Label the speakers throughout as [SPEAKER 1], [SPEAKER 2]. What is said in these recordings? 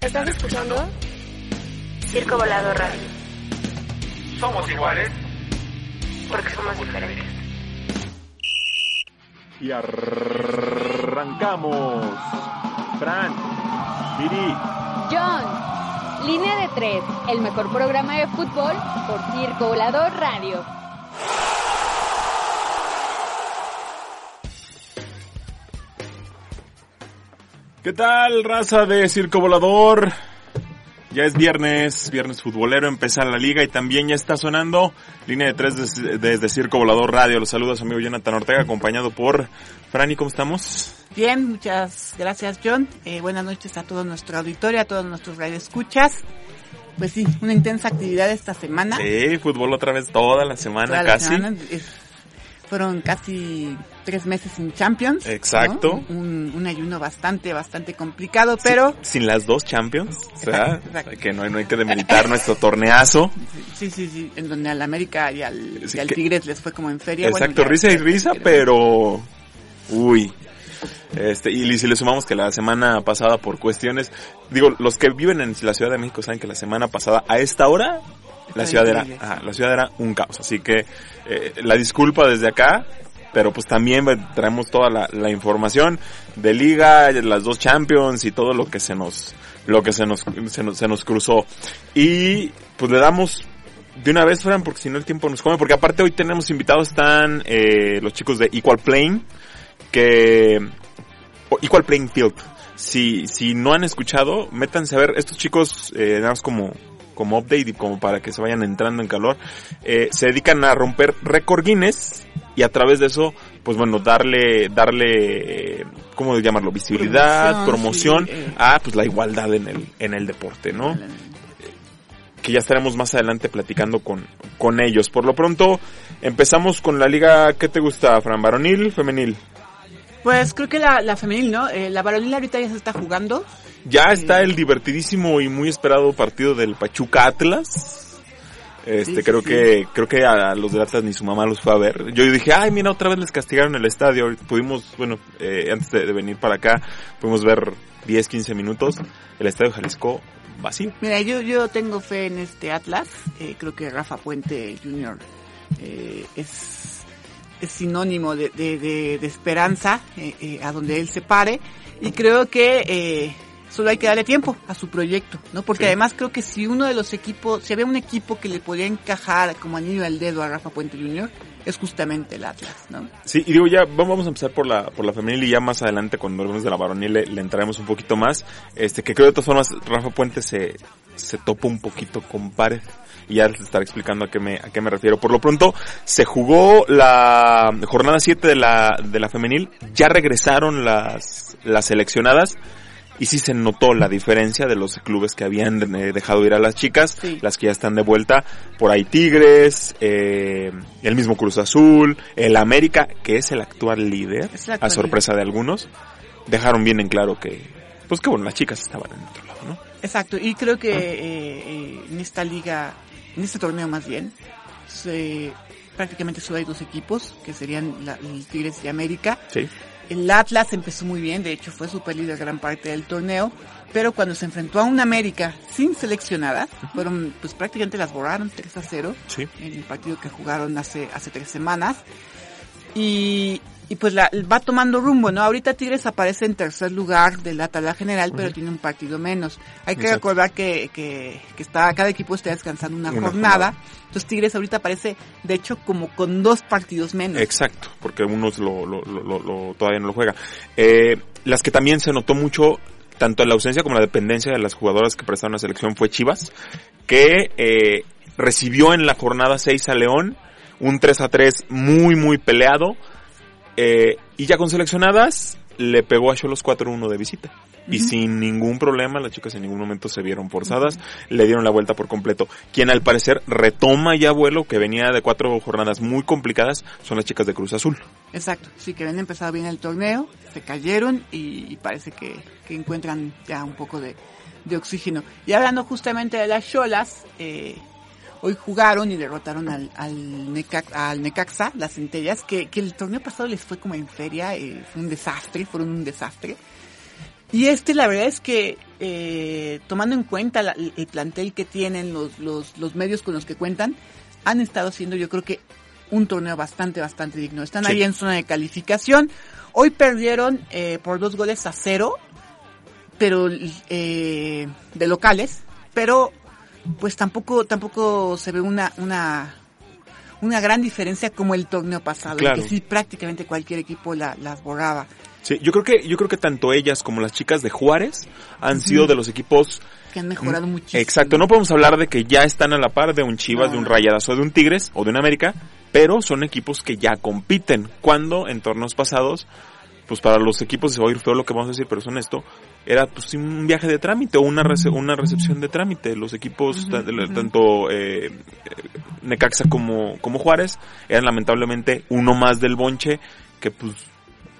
[SPEAKER 1] ¿Estás escuchando? Circo Volado Radio.
[SPEAKER 2] Somos iguales.
[SPEAKER 1] Porque somos diferentes.
[SPEAKER 3] Y arrancamos. Fran, Viri,
[SPEAKER 4] John, Línea de Tres, el mejor programa de fútbol por Circo Volador Radio.
[SPEAKER 3] ¿Qué tal, raza de Circo Volador? Ya es viernes, viernes futbolero, empieza la liga y también ya está sonando línea de tres desde, desde Circo Volador Radio. Los saludos amigo Jonathan Ortega, acompañado por Franny, ¿cómo estamos?
[SPEAKER 5] Bien, muchas gracias John. Eh, buenas noches a todo nuestro auditorio, a todos nuestros radioescuchas. Pues sí, una intensa actividad esta semana.
[SPEAKER 3] Sí, fútbol otra vez toda la semana
[SPEAKER 5] Toda la
[SPEAKER 3] casi.
[SPEAKER 5] semana, eh, fueron casi tres meses sin Champions. ¿no?
[SPEAKER 3] Exacto.
[SPEAKER 5] Un, un ayuno bastante, bastante complicado, pero
[SPEAKER 3] Sin las dos Champions, o sea,
[SPEAKER 5] Exacto.
[SPEAKER 3] que no, no hay que demeritar nuestro torneazo.
[SPEAKER 5] sí, sí, sí, en donde al América y al,
[SPEAKER 3] Sí,
[SPEAKER 5] y al
[SPEAKER 3] que-
[SPEAKER 5] Tigres les fue como en feria.
[SPEAKER 3] Exacto,
[SPEAKER 5] Bueno,
[SPEAKER 3] risa y risa, pero... Uy. Este, y si le sumamos que la semana pasada por cuestiones, digo, los que viven en la Ciudad de México saben que la semana pasada a esta hora la ciudad era, ajá, la ciudad era un caos, así que eh, la disculpa desde acá, pero pues también traemos toda la, la información de liga, las dos Champions y todo lo que se nos, lo que se nos, se nos, se nos cruzó. Y pues le damos de una vez, Fran, porque si no el tiempo nos come, porque aparte hoy tenemos invitados, están eh, los chicos de Equal Playing, que... Equal Playing Field. Si, si no han escuchado, métanse a ver, estos chicos, eh, nada más como, como update y como para que se vayan entrando en calor, eh, se dedican a romper récord Guinness y a través de eso, pues bueno, darle, darle, eh, ¿cómo llamarlo? Visibilidad, promoción,
[SPEAKER 5] Promoción, sí, eh.
[SPEAKER 3] a pues la igualdad en el, en el deporte, ¿no? que ya estaremos más adelante platicando con, con ellos. Por lo pronto, empezamos con la liga, ¿qué te gusta, Fran? ¿Varonil, femenil?
[SPEAKER 5] Pues creo que la, la femenil, ¿no? Eh, la varonil ahorita ya se está jugando.
[SPEAKER 3] Ya está el divertidísimo y muy esperado partido del Pachuca Atlas. Este,
[SPEAKER 5] Sí,
[SPEAKER 3] creo
[SPEAKER 5] sí.
[SPEAKER 3] que, creo que a los del Atlas ni su mamá los fue a ver. Yo dije, ay, mira, otra vez les castigaron el estadio. Pudimos, bueno, eh, antes de, de venir para acá, pudimos ver 10, 15 minutos. El estadio Jalisco vacío.
[SPEAKER 5] Mira, yo, yo tengo fe en este Atlas. Eh, creo que Rafa Puente Jr. eh, es, es sinónimo de, de, de, de esperanza eh, eh, a donde él se pare. Y creo que eh, solo hay que darle tiempo a su proyecto, ¿no? Porque
[SPEAKER 3] Sí.
[SPEAKER 5] además creo que si uno de los equipos, si había un equipo que le podía encajar como anillo al dedo a Rafa Puente Jr., es justamente el Atlas, ¿no?
[SPEAKER 3] Sí, y digo ya, vamos a empezar por la, por la femenil y ya más adelante cuando hablemos de la varonil le, le entraremos un poquito más. Este, que creo de todas formas Rafa Puente se, se topa un poquito con pared ya les estaré explicando a qué me, a qué me refiero. Por lo pronto, se jugó la jornada 7 de la, de la femenil, ya regresaron las, las seleccionadas. Y sí se notó la diferencia de los clubes que habían eh, dejado ir a las chicas,
[SPEAKER 5] Sí.
[SPEAKER 3] las que ya están de vuelta. Por ahí Tigres, eh, el mismo Cruz Azul, el América, que es el actual líder,
[SPEAKER 5] el
[SPEAKER 3] a sorpresa de algunos, dejaron bien en claro que, pues que bueno, las chicas estaban en otro lado, ¿no?
[SPEAKER 5] Exacto, y creo que eh, eh, en esta liga, en este torneo más bien, se, prácticamente solo hay dos equipos, que serían la, el Tigres y América.
[SPEAKER 3] Sí.
[SPEAKER 5] El Atlas empezó muy bien, de hecho fue super líder gran parte del torneo, pero cuando se enfrentó a un América sin seleccionadas, fueron, pues prácticamente las borraron 3 a 0
[SPEAKER 3] Sí.
[SPEAKER 5] en el partido que jugaron hace, hace tres semanas. Y, y pues la, va tomando rumbo, ¿no? Ahorita Tigres aparece en tercer lugar de la tabla general, pero tiene un partido menos. Hay que
[SPEAKER 3] Exacto.
[SPEAKER 5] recordar que, que, que está, cada equipo está descansando una,
[SPEAKER 3] Una
[SPEAKER 5] jornada.
[SPEAKER 3] jornada.
[SPEAKER 5] Entonces Tigres ahorita aparece, de hecho, como con dos partidos menos.
[SPEAKER 3] Exacto, porque unos lo, lo, lo, lo- lo- todavía no lo juega. Eh, las que también se notó mucho, tanto la ausencia como la dependencia de las jugadoras que prestaron la selección fue Chivas, que eh, recibió en la jornada 6 a León un 3 a 3 muy muy peleado eh, y ya con seleccionadas le pegó a Cholos 4-1 de visita. y sin ningún problema, las chicas en ningún momento se vieron forzadas, le dieron la vuelta por completo. Quien al parecer retoma ya vuelo, que venía de cuatro jornadas muy complicadas, son las chicas de Cruz Azul.
[SPEAKER 5] Exacto, sí, que habían empezado bien el torneo, se cayeron y, parece que, que, encuentran ya un poco de, de, oxígeno. Y hablando justamente de las Cholas, eh, hoy jugaron y derrotaron al, al, Necaxa, las centellas, que, que, el torneo pasado les fue como en feria, eh, fue un desastre, fueron un desastre. Y este, la verdad es que, eh, tomando en cuenta el plantel que tienen, los, los, los medios con los que cuentan, han estado haciendo, yo creo que, un torneo bastante, bastante digno. Están ahí en zona de calificación. Hoy perdieron eh, por dos goles a cero, pero eh, de locales, pero pues tampoco tampoco se ve una una una gran diferencia como el torneo pasado, que sí prácticamente cualquier equipo la, las borraba.
[SPEAKER 3] Sí, yo creo que yo creo que tanto ellas como las chicas de Juárez han sido de los equipos
[SPEAKER 5] que han mejorado muchísimo.
[SPEAKER 3] Exacto, no podemos hablar de que ya están a la par de un Chivas, de un Rayadas o de un Tigres o de un América, pero son equipos que ya compiten. Cuando en torneos pasados, pues para los equipos se va a ir feo lo que vamos a decir, pero es honesto, era pues un viaje de trámite o una, una recepción de trámite. Los equipos, tanto eh, Necaxa como, como Juárez, eran lamentablemente uno más del bonche que pues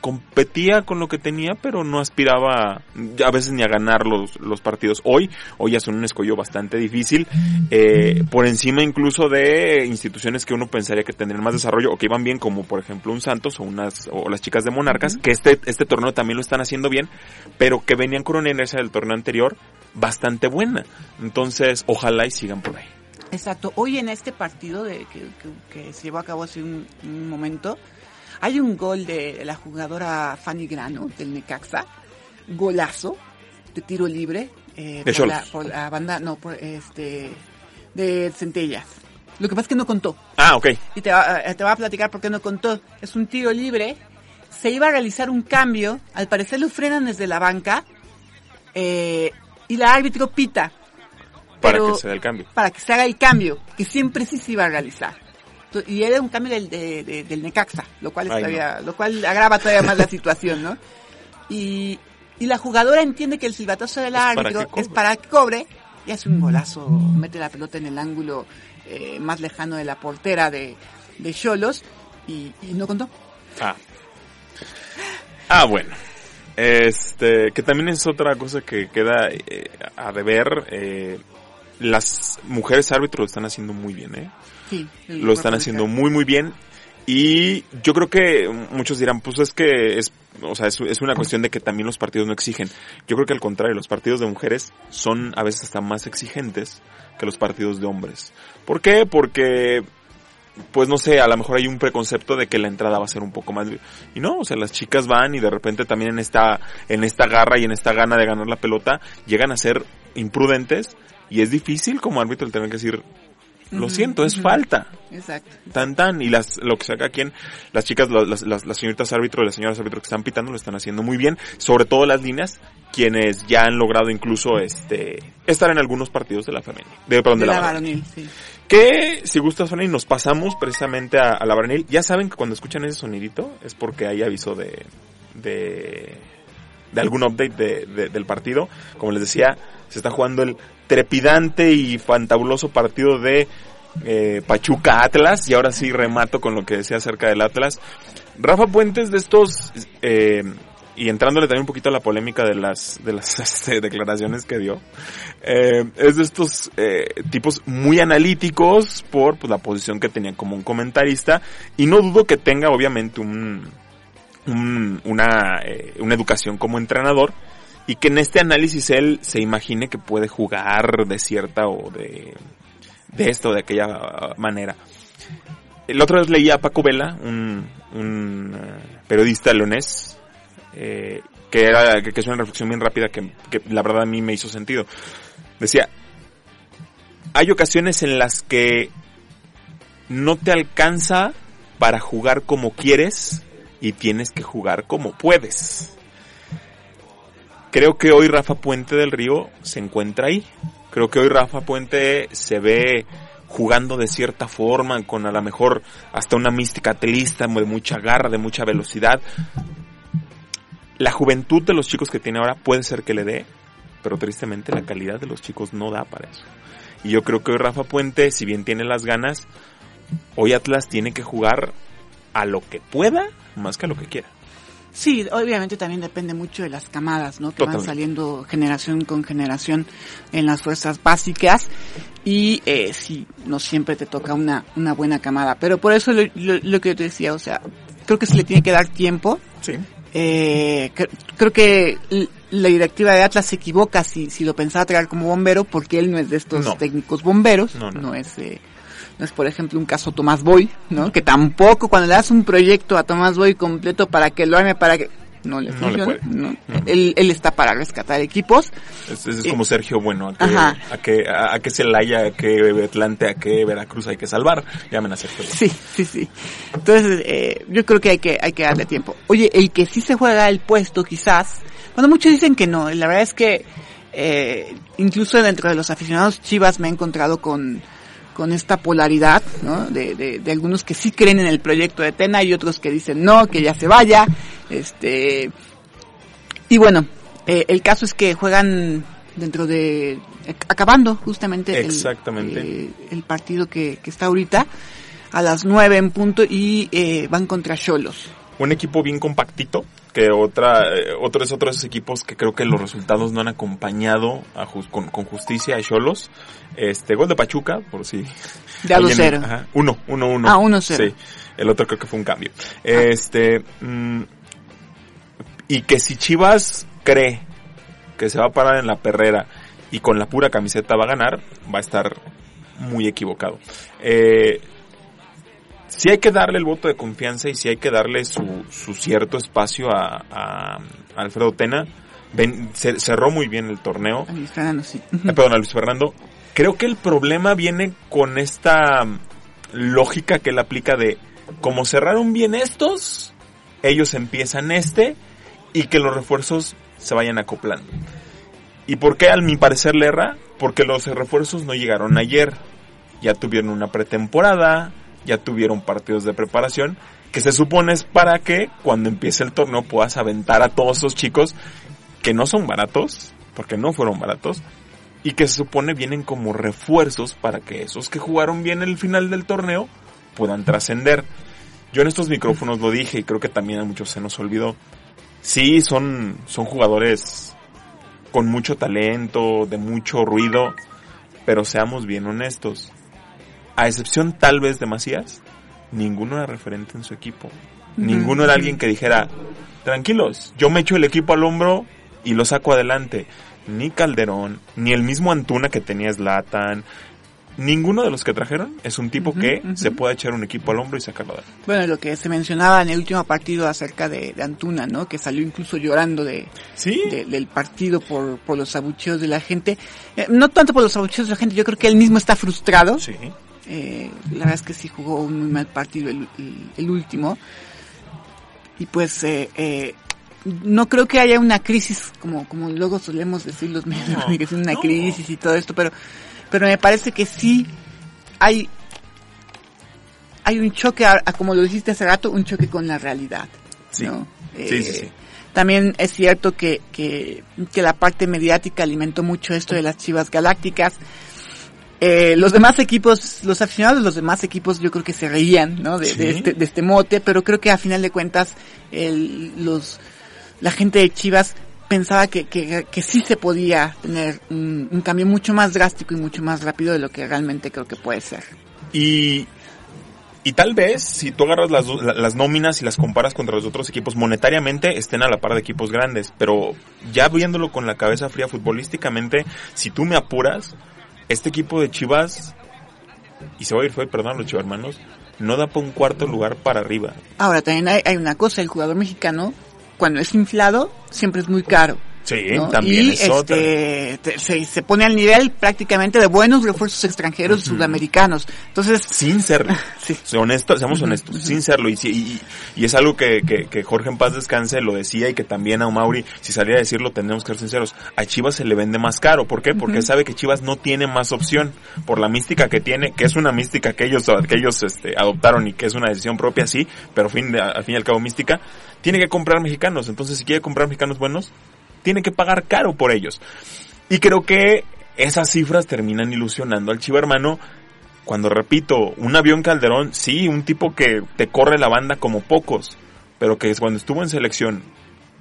[SPEAKER 3] competía con lo que tenía, pero no aspiraba a veces ni a ganar los, los partidos. Hoy, hoy ya son un escollo bastante difícil, eh, por encima incluso de instituciones que uno pensaría que tendrían más desarrollo o que iban bien, como por ejemplo un Santos o unas, o las chicas de Monarcas, que este, este torneo también lo están haciendo bien, pero que venían con una inercia del torneo anterior bastante buena. Entonces, ojalá y sigan por ahí.
[SPEAKER 5] Exacto. Hoy en este partido de, que, que, se llevó a cabo hace un, un momento, hay un gol de la jugadora Fanny Grano del Necaxa, golazo de tiro libre
[SPEAKER 3] eh,
[SPEAKER 5] por, la, por, la, banda, no, por este de Centellas. Lo que pasa es que no contó.
[SPEAKER 3] Ah, ok.
[SPEAKER 5] Y te va, eh, te va a platicar por qué no contó. Es un tiro libre. Se iba a realizar un cambio. Al parecer lo frenan desde la banca. Eh, y la árbitro pita.
[SPEAKER 3] Para que se haga el cambio.
[SPEAKER 5] Para que se haga el cambio. Que siempre sí se iba a realizar y era un cambio del, del Necaxa, lo cual, todavía, lo cual agrava todavía más la situación, ¿no? Y, y la jugadora entiende que el silbatazo del árbitro es para que cobre y hace un golazo, mete la pelota en el ángulo eh, más lejano de la portera de Cholos y, y, no contó.
[SPEAKER 3] Ah. Ah, bueno. Este, que también es otra cosa que queda eh, a deber. Eh, las mujeres árbitros lo están haciendo muy bien, ¿eh? Lo están haciendo muy muy bien y yo creo que muchos dirán, pues es que es, o sea, es, es, una cuestión de que también los partidos no exigen. Yo creo que al contrario, los partidos de mujeres son a veces hasta más exigentes que los partidos de hombres. ¿Por qué? Porque, pues no sé, a lo mejor hay un preconcepto de que la entrada va a ser un poco más, y no, o sea, las chicas van y de repente también en esta, en esta garra y en esta gana de ganar la pelota, llegan a ser imprudentes y es difícil como árbitro el tener que decir, lo siento, es falta.
[SPEAKER 5] Exacto.
[SPEAKER 3] Tan tan. Y las, lo que saca aquí, las chicas, las, las, las señoritas árbitro y las señoras árbitro que están pitando lo están haciendo muy bien. Sobre todo las líneas, quienes ya han logrado incluso este, estar en algunos partidos de la femenil. De, perdón, de, la, varonil. sí. Que, si gustas, Fanny, nos pasamos precisamente a, la varonil. Ya saben que cuando escuchan ese sonidito es porque hay aviso de, de, de algún update de, del partido. Como les decía, se está jugando el trepidante y fantabuloso partido de eh, Pachuca Atlas. Y ahora sí remato con lo que decía acerca del Atlas. Rafa Puentes de estos, eh, y entrándole también un poquito a la polémica de las, de las este, declaraciones que dio, eh, es de estos tipos muy analíticos por pues, la posición que tenía como un comentarista. Y no dudo que tenga obviamente un, un una, una educación como entrenador y que en este análisis él se imagine que puede jugar de cierta o de, de esta o de aquella manera. El otro vez leía a Paco Vela, un, un eh, periodista leonés, eh, que era, que, es una reflexión bien rápida que, que la verdad a mí me hizo sentido. Decía, hay ocasiones en las que no te alcanza para jugar como quieres y tienes que jugar como puedes. Creo que hoy Rafa Puente del Río se encuentra ahí. Creo que hoy Rafa Puente se ve jugando de cierta forma, con a lo mejor hasta una mística telista de mucha garra, de mucha velocidad. la juventud de los chicos que tiene ahora puede ser que le dé, pero tristemente la calidad de los chicos no da para eso. Y yo creo que hoy Rafa Puente, si bien tiene las ganas, hoy Atlas tiene que jugar a lo que pueda más que a lo que quiera.
[SPEAKER 5] Sí, obviamente también depende mucho de las camadas, ¿no? Que van saliendo generación con generación en las fuerzas básicas y eh, sí, no siempre te toca una, una buena camada. Pero por eso lo, lo- lo que yo te decía, o sea, creo que se le tiene que dar tiempo.
[SPEAKER 3] Sí.
[SPEAKER 5] Eh, cre- creo que la directiva de Atlas se equivoca si, si lo pensaba traer como bombero porque él no es de estos
[SPEAKER 3] No.
[SPEAKER 5] técnicos bomberos,
[SPEAKER 3] No,
[SPEAKER 5] no,
[SPEAKER 3] no.
[SPEAKER 5] es... eh, es, por ejemplo, un caso Tomás Boy, ¿no? Que tampoco cuando le das un proyecto a Tomás Boy completo para que lo arme, para que... No le
[SPEAKER 3] No le
[SPEAKER 5] funciona.
[SPEAKER 3] puede.
[SPEAKER 5] no. Él, él está para rescatar equipos.
[SPEAKER 3] Es, es
[SPEAKER 5] Eh,
[SPEAKER 3] como Sergio Bueno, a que,
[SPEAKER 5] ajá.
[SPEAKER 3] a que, a, a que Celaya, a que Atlante, a que Veracruz hay que salvar. Llamen a Sergio Bueno.
[SPEAKER 5] Sí, sí, sí. Entonces, eh, yo creo que hay que, hay que darle tiempo. Oye, el que sí se juega el puesto, quizás, bueno, muchos dicen que no. La verdad es que, eh, incluso dentro de los aficionados Chivas me he encontrado con, con esta polaridad, ¿no? De, de, de algunos que sí creen en el proyecto de Tena y otros que dicen no, que ya se vaya. Este, y bueno, eh, el caso es que juegan dentro de, acabando justamente el-
[SPEAKER 3] Exactamente.
[SPEAKER 5] eh, el partido que, que está ahorita a las 9 en punto y eh, van contra Cholos.
[SPEAKER 3] Un equipo bien compactito, que otra, eh, otro es otro de esos equipos que creo que los resultados no han acompañado a con, con justicia a Cholos. Este, gol de Pachuca, por si.
[SPEAKER 5] De a
[SPEAKER 3] alguien-
[SPEAKER 5] 2-0.
[SPEAKER 3] Ajá, Uno, uno, uno.
[SPEAKER 5] Ah, 1-0.
[SPEAKER 3] Sí. El otro creo que fue un cambio. Este, mm, y que si Chivas cree que se va a parar en la perrera y con la pura camiseta va a ganar, va a estar muy equivocado. Eh, sí hay que darle el voto de confianza y sí hay que darle su, su cierto espacio a, Alfredo Tena. Ven- cer- cerró muy bien el torneo.
[SPEAKER 5] A Luis Fernando, sí.
[SPEAKER 3] Eh, perdón, a Luis Fernando. Creo que el problema viene con esta mm, lógica que él aplica de como cerraron bien estos, ellos empiezan este y que los refuerzos se vayan acoplando. ¿Y por qué al mi parecer le erra? Porque los refuerzos no llegaron ayer. Ya tuvieron una pretemporada, ya tuvieron partidos de preparación, que se supone es para que cuando empiece el torneo puedas aventar a todos esos chicos que no son baratos, porque no fueron baratos, y que se supone vienen como refuerzos para que esos que jugaron bien el final del torneo puedan trascender. Yo en estos micrófonos lo dije y creo que también a muchos se nos olvidó. Sí, son, son jugadores con mucho talento, de mucho ruido, pero seamos bien honestos. A excepción tal vez de Macías, ninguno era referente en su equipo. Ninguno era alguien que dijera, tranquilos, yo me echo el equipo al hombro y lo saco adelante. Ni Calderón, ni el mismo Antuna que tenía Zlatan, ninguno de los que trajeron es un tipo que se puede echar un equipo al hombro y sacarlo adelante.
[SPEAKER 5] Bueno, lo que se mencionaba en el último partido acerca de, de Antuna, ¿no? Que salió incluso llorando de,
[SPEAKER 3] Sí,
[SPEAKER 5] de- del partido por, por los abucheos de la gente. Eh, no tanto por los abucheos de la gente, yo creo que él mismo está frustrado.
[SPEAKER 3] sí.
[SPEAKER 5] Eh, la verdad es que sí jugó un muy mal partido el, último. Y pues eh, eh, no creo que haya una crisis como como luego solemos decir los medios, que es una crisis y todo esto, pero pero me parece que sí hay hay un choque, a, a como lo dijiste hace rato, un choque con la realidad.
[SPEAKER 3] Sí.
[SPEAKER 5] ¿no?
[SPEAKER 3] Sí, sí, sí.
[SPEAKER 5] También es cierto que, que, que la parte mediática alimentó mucho esto de las Chivas Galácticas. Eh, los demás equipos, los aficionados de los demás equipos yo creo que se reían, ¿no? De,
[SPEAKER 3] Sí.
[SPEAKER 5] de este, de este mote, pero creo que a final de cuentas el, los, la gente de Chivas pensaba que, que, que sí se podía tener un, un cambio mucho más drástico y mucho más rápido de lo que realmente creo que puede ser.
[SPEAKER 3] Y, y tal vez, si tú agarras las, las nóminas y las comparas contra los otros equipos, monetariamente estén a la par de equipos grandes. Pero ya viéndolo con la cabeza fría futbolísticamente, si tú me apuras, este equipo de Chivas, y se va a ir fue, perdón, los chivarmanos, no da para un cuarto lugar para arriba.
[SPEAKER 5] Ahora también hay, hay una cosa, el jugador mexicano, cuando es inflado, siempre es muy caro.
[SPEAKER 3] Sí,
[SPEAKER 5] ¿no?
[SPEAKER 3] también
[SPEAKER 5] y
[SPEAKER 3] es otra.
[SPEAKER 5] este, te- se, se pone al nivel prácticamente de buenos refuerzos extranjeros sudamericanos. Entonces,
[SPEAKER 3] sin serlo.
[SPEAKER 5] Sí.
[SPEAKER 3] Honesto, seamos honestos, sin serlo. Y, y, y es algo que, que, que Jorge en paz descanse lo decía y que también a Mauri, si saliera a decirlo, tendremos que ser sinceros. A Chivas se le vende más caro. ¿Por qué? Porque sabe que Chivas no tiene más opción. Por la mística que tiene, que es una mística que ellos, que ellos este, adoptaron y que es una decisión propia, sí, pero fin de- al fin y al cabo mística, tiene que comprar mexicanos. Entonces, si quiere comprar mexicanos buenos, tiene que pagar caro por ellos. Y creo que esas cifras terminan ilusionando al Chiva hermano. Cuando repito, un avión Calderón, sí, un tipo que te corre la banda como pocos, pero que cuando estuvo en selección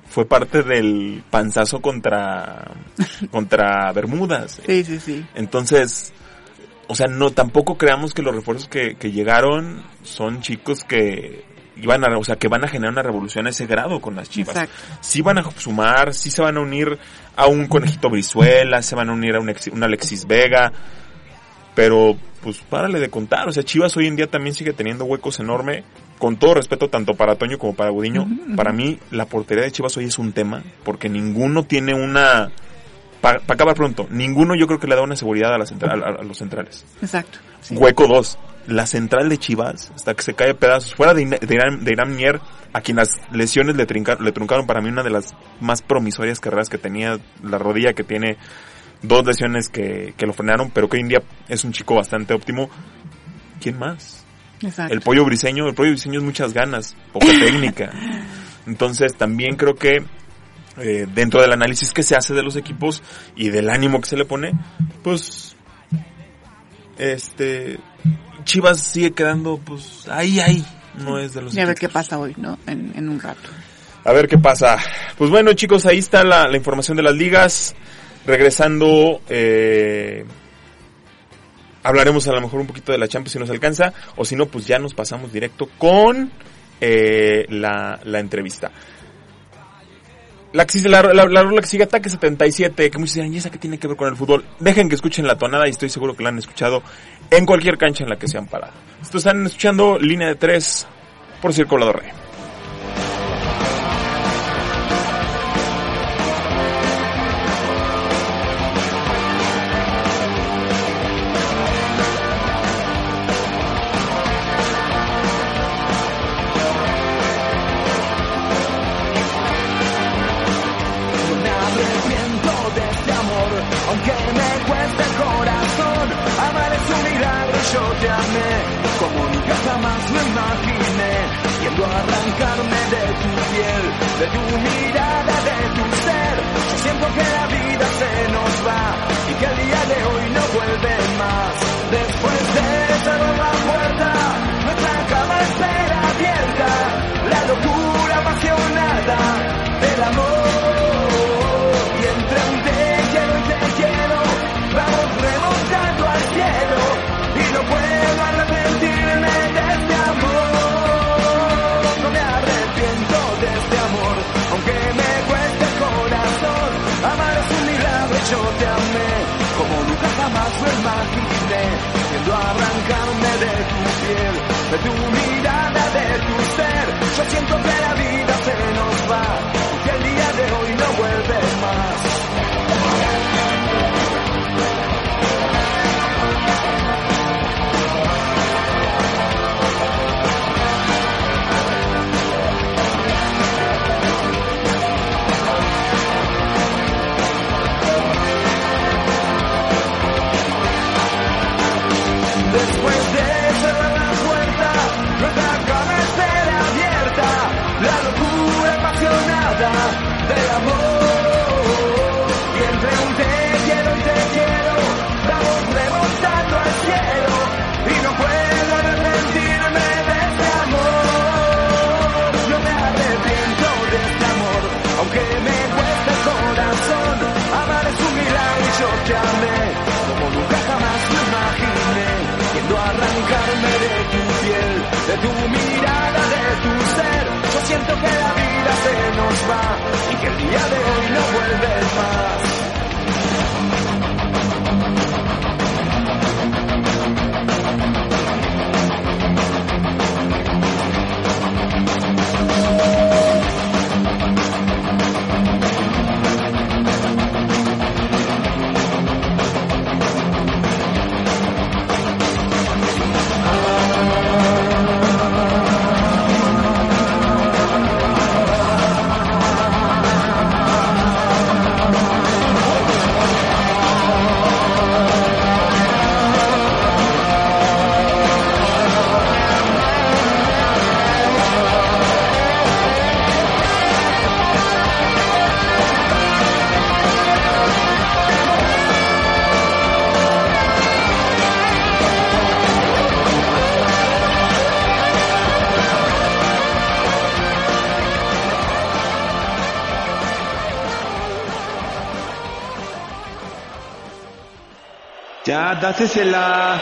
[SPEAKER 3] fue parte del panzazo contra, contra Bermudas.
[SPEAKER 5] sí, sí, sí.
[SPEAKER 3] Entonces, o sea, no, tampoco creamos que los refuerzos que, que llegaron son chicos que iban a, o sea, que van a generar una revolución a ese grado con las chivas.
[SPEAKER 5] Exacto.
[SPEAKER 3] Sí van a sumar, sí se van a unir a un conejito Brizuela, se van a unir a un, ex- un Alexis Vega, pero pues párale de contar, o sea, Chivas hoy en día también sigue teniendo huecos enormes, con todo respeto tanto para Toño como para Gudiño, para mí la portería de Chivas hoy es un tema, porque ninguno tiene una, para acabar pronto, ninguno yo creo que le da una seguridad a, la central, a, a los centrales.
[SPEAKER 5] Exacto. sí.
[SPEAKER 3] Hueco 2. La central de Chivas, hasta que se cae a pedazos, fuera de, de Irán, de Irán Mier, a quien las lesiones le, trinca- le truncaron para mí una de las más promisorias carreras que tenía, la rodilla que tiene dos lesiones que, que lo frenaron, pero que hoy en día es un chico bastante óptimo. ¿Quién más?
[SPEAKER 5] Exacto.
[SPEAKER 3] El pollo briseño, el pollo briseño es muchas ganas, poca técnica. Entonces también creo que eh, dentro del análisis que se hace de los equipos y del ánimo que se le pone, pues este Chivas sigue quedando pues ahí ahí, no es de los
[SPEAKER 5] Y a ver
[SPEAKER 3] equipos.
[SPEAKER 5] qué pasa hoy, ¿no? En, en un rato.
[SPEAKER 3] A ver qué pasa. Pues bueno, chicos, ahí está la, la información de las ligas. Regresando, eh, hablaremos a lo mejor un poquito de la Champions si nos alcanza, o si no, pues ya nos pasamos directo con eh, la, la entrevista. La, la, la, la rola que sigue Ataque 77, que muchos dirán, ¿y esa qué tiene que ver con el fútbol? Dejen que escuchen la tonada y estoy seguro que la han escuchado en cualquier cancha en la que se han parado. Estos están escuchando Línea de 3 por Circulador Rey.
[SPEAKER 6] Vuelve más. Después de cerrar imaginé. Yendo a arrancarme de tu piel, de tu mirada, de tu ser. Yo siento que la vida se nos va, que el día de hoy no vuelve más. Del amor. Entre un te quiero y te quiero, vamos remontando al cielo, y no puedo arrepentirme de este amor. No me arrepiento de este amor, aunque me cueste el corazón. Amar es un milagro y yo te amé, como nunca jamás lo imaginé. Yendo arrancarme de tu piel, de tu mirada, y que el día de hoy no vuelve más.
[SPEAKER 7] Ya, dásesela.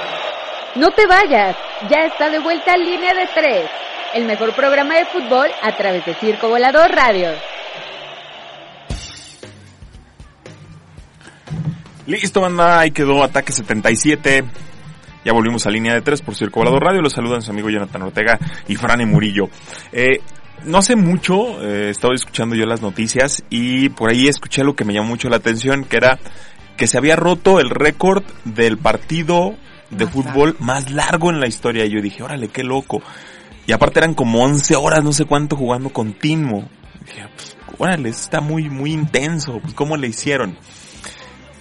[SPEAKER 4] No te vayas, ya está de vuelta Línea de Tres, el mejor programa de fútbol a través de Circo Volador Radio.
[SPEAKER 3] Listo, banda, ahí quedó Ataque 77. Ya volvimos a línea de tres por Circo Volador Radio. Los saludan su amigo Jonathan Ortega y Frane Murillo. Eh, no hace mucho, eh, estaba escuchando yo las noticias y por ahí escuché algo que me llamó mucho la atención, que era que se había roto el récord del partido de
[SPEAKER 5] Más
[SPEAKER 3] fútbol más largo en la historia. Y yo dije, órale, qué loco. Y aparte eran como 11 horas, no sé cuánto, jugando con Tinmo. Dije, pues, órale, está muy, muy intenso. Pues, ¿cómo le hicieron?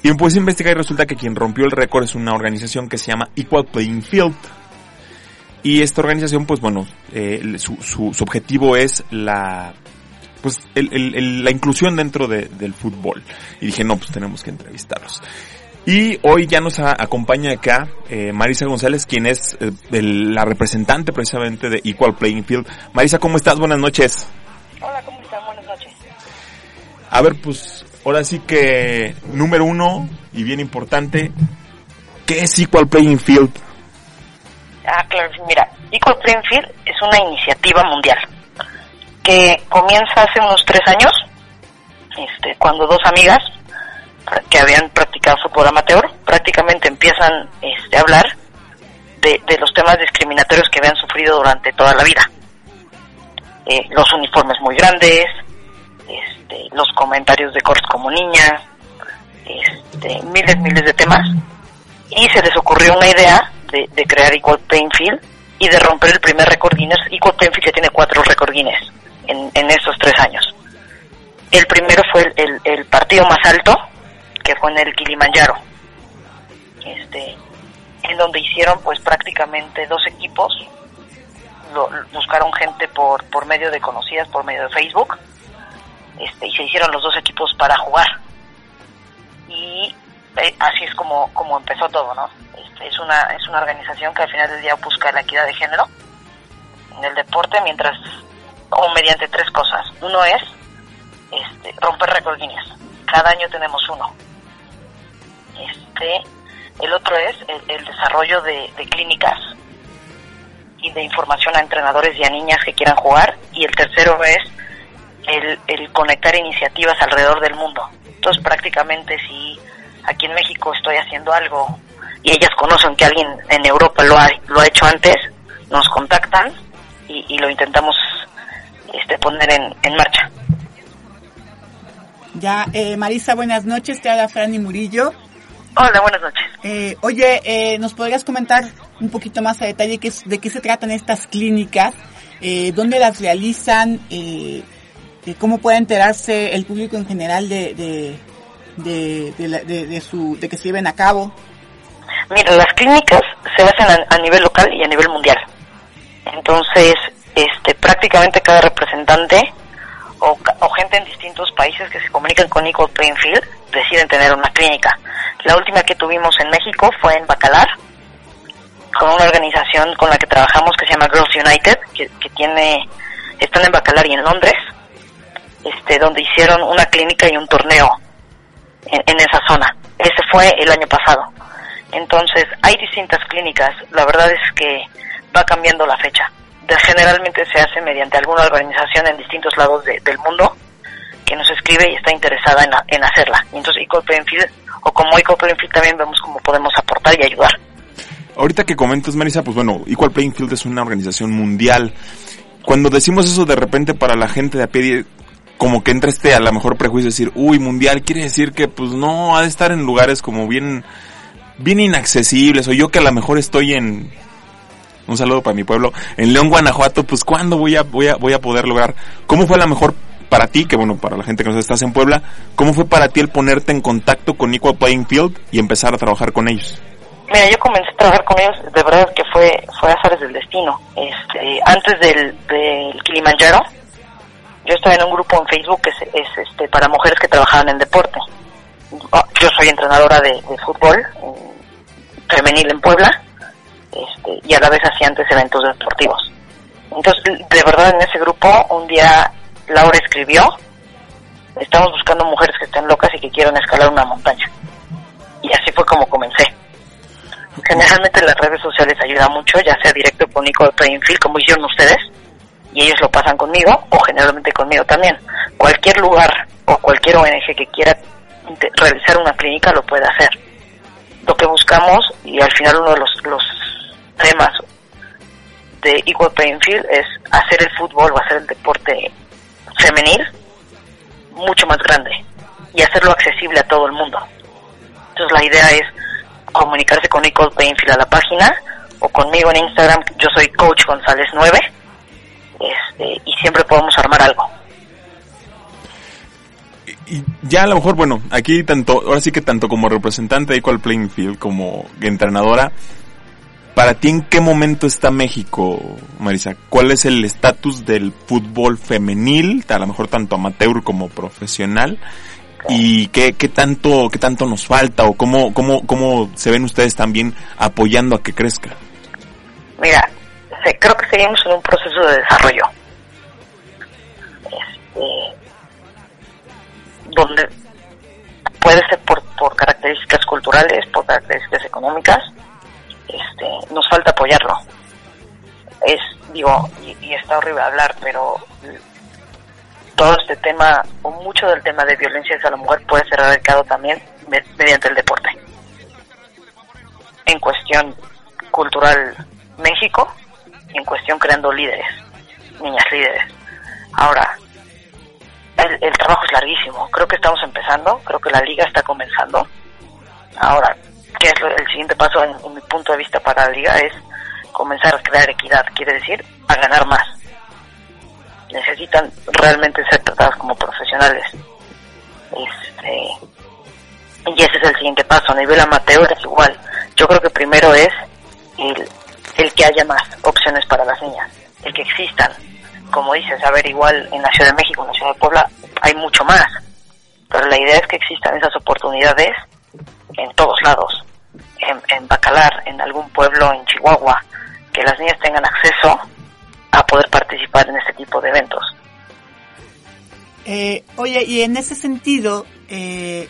[SPEAKER 3] Y me puse a investigar y resulta que quien rompió el récord es una organización que se llama Equal Playing Field. Y esta organización, pues bueno, eh, su, su, su objetivo es la pues el, el, el, la inclusión dentro de, del fútbol. Y dije, no, pues tenemos que entrevistarlos. Y hoy ya nos a, acompaña acá eh, Marisa González, quien es eh, el, la representante precisamente de Equal Playing Field. Marisa, ¿cómo estás? Buenas noches.
[SPEAKER 8] Hola, ¿cómo están? Buenas noches.
[SPEAKER 3] A ver, pues ahora sí que número uno y bien importante, ¿qué es Equal Playing Field?
[SPEAKER 8] Ah, claro, mira, Equal Playing Field es una iniciativa mundial que comienza hace unos tres años, este, cuando dos amigas que habían practicado fútbol amateur prácticamente empiezan este, a hablar de, de los temas discriminatorios que habían sufrido durante toda la vida. Eh, los uniformes muy grandes, este, los comentarios de cortes como niña, este, miles, miles de temas. Y se les ocurrió una idea de, de crear Equal Playing Field y de romper el primer récord Guinness. Equal Playing Field ya tiene cuatro récord Guinness en, en estos tres años. El primero fue el, el, partido más alto, que fue en el Kilimanjaro, este, en donde hicieron pues prácticamente dos equipos, lo, buscaron gente por, por medio de conocidas, por medio de Facebook, este, y se hicieron los dos equipos para jugar. Y eh, así es como, como empezó todo, ¿no? Este, es, una, es una organización que al final del día busca la equidad de género en el deporte, mientras, o mediante tres cosas. Uno es este, romper récord Guinness. Cada año tenemos uno. Este, el otro es el, el desarrollo de, clínicas y de información a entrenadores y a niñas que quieran jugar. Y el tercero es el, el conectar iniciativas alrededor del mundo. Entonces prácticamente si aquí en México estoy haciendo algo y ellas conocen que alguien en Europa lo ha, lo ha hecho antes, nos contactan y lo intentamos este, poner en, en marcha.
[SPEAKER 5] Ya, eh, Marisa, buenas noches, te habla Franny Murillo.
[SPEAKER 8] Hola, buenas noches.
[SPEAKER 5] Eh, oye, eh, ¿nos podrías comentar un poquito más a detalle qué, de qué se tratan estas clínicas? Eh, ¿Dónde las realizan? Eh, ¿Cómo puede enterarse el público en general de, de, de, de, de, de su, de que se lleven a cabo?
[SPEAKER 8] Mira, las clínicas se hacen a, a nivel local y a nivel mundial. Entonces, este, prácticamente cada representante o, o, gente en distintos países que se comunican con Equal Playing Field deciden tener una clínica. La última que tuvimos en México fue en Bacalar, con una organización con la que trabajamos que se llama Girls United, que, tiene, están en Bacalar y en Londres, este, donde hicieron una clínica y un torneo en esa zona. Ese fue el año pasado. Entonces, hay distintas clínicas, la verdad es que va cambiando la fecha generalmente se hace mediante alguna organización en distintos lados de, del mundo que nos escribe y está interesada en, hacerla. Y entonces Equal Playing Field, o como Equal Playing Field también vemos cómo podemos aportar y ayudar.
[SPEAKER 3] Ahorita que comentas, Marisa, pues bueno, Equal Playing Field es una organización mundial. Cuando decimos eso de repente para la gente de a pie, como que entra este a lo mejor prejuicio de decir, uy, mundial, quiere decir que pues no, ha de estar en lugares como bien, bien inaccesibles, o yo que a lo mejor estoy en, un saludo para mi pueblo, en León, Guanajuato, pues cuándo voy a, voy a, voy a poder lograr, cómo fue la mejor para ti, que bueno, para la gente que nos estás en Puebla, cómo fue para ti el ponerte en contacto con Equal Playing Field y empezar a trabajar con ellos?
[SPEAKER 8] Mira, yo comencé a trabajar con ellos, de verdad que fue, fue azares del destino. Este, antes del, del Kilimanjaro, yo estaba en un grupo en Facebook que es, es este, para mujeres que trabajaban en deporte. Yo soy entrenadora de, de fútbol femenil en Puebla este, y a la vez hacía antes eventos deportivos. Entonces, de verdad, en ese grupo, un día Laura escribió, estamos buscando mujeres que estén locas y que quieran escalar una montaña. Y así fue como comencé. Generalmente las redes sociales ayudan mucho, ya sea directo con Nico Plainfield, como hicieron ustedes, y ellos lo pasan conmigo, o generalmente conmigo también. Cualquier lugar o cualquier ONG que quiera realizar una clínica lo puede hacer. Lo que buscamos, y al final uno de los, los temas de Equal Playing Field es hacer el fútbol o hacer el deporte femenil mucho más grande y hacerlo accesible a todo el mundo. Entonces la idea es comunicarse con Nicole Painfield a la página o conmigo en Instagram, yo soy Coach González 9 este, y siempre podemos armar algo.
[SPEAKER 3] Y ya a lo mejor, bueno, aquí tanto, ahora sí que tanto como representante de Equal Playing Field como entrenadora, para ti en qué momento está México, Marisa? ¿Cuál es el estatus del fútbol femenil, a lo mejor tanto amateur como profesional? ¿Y qué, tanto, qué tanto nos falta o cómo, cómo, cómo se ven ustedes también apoyando a que crezca?
[SPEAKER 8] Mira, creo que seguimos en un proceso de desarrollo. Este, donde puede ser por, por características culturales, por características económicas, este, nos falta apoyarlo. Es, digo, y, está horrible hablar, pero todo este tema, o mucho del tema de violencia hacia la mujer puede ser erradicado también me- mediante el deporte. En cuestión cultural México, en cuestión creando líderes, niñas líderes. Ahora, el trabajo es larguísimo. Creo que estamos empezando, creo que la liga está comenzando. Ahora, ¿qué es el siguiente paso en, mi punto de vista para la liga? Es comenzar a crear equidad, quiere decir a ganar más. Necesitan realmente ser tratadas como profesionales. Este, y ese es el siguiente paso. A nivel amateur es igual. Yo creo que primero es el, el que haya más opciones para las niñas, el que existan. Como dices, a ver, igual en la Ciudad de México, en la Ciudad de Puebla, hay mucho más. Pero la idea es que existan esas oportunidades en todos lados. En, en Bacalar, en algún pueblo en Chihuahua, que las niñas tengan acceso a poder participar en este tipo de eventos.
[SPEAKER 5] Eh, oye, y en ese sentido, eh,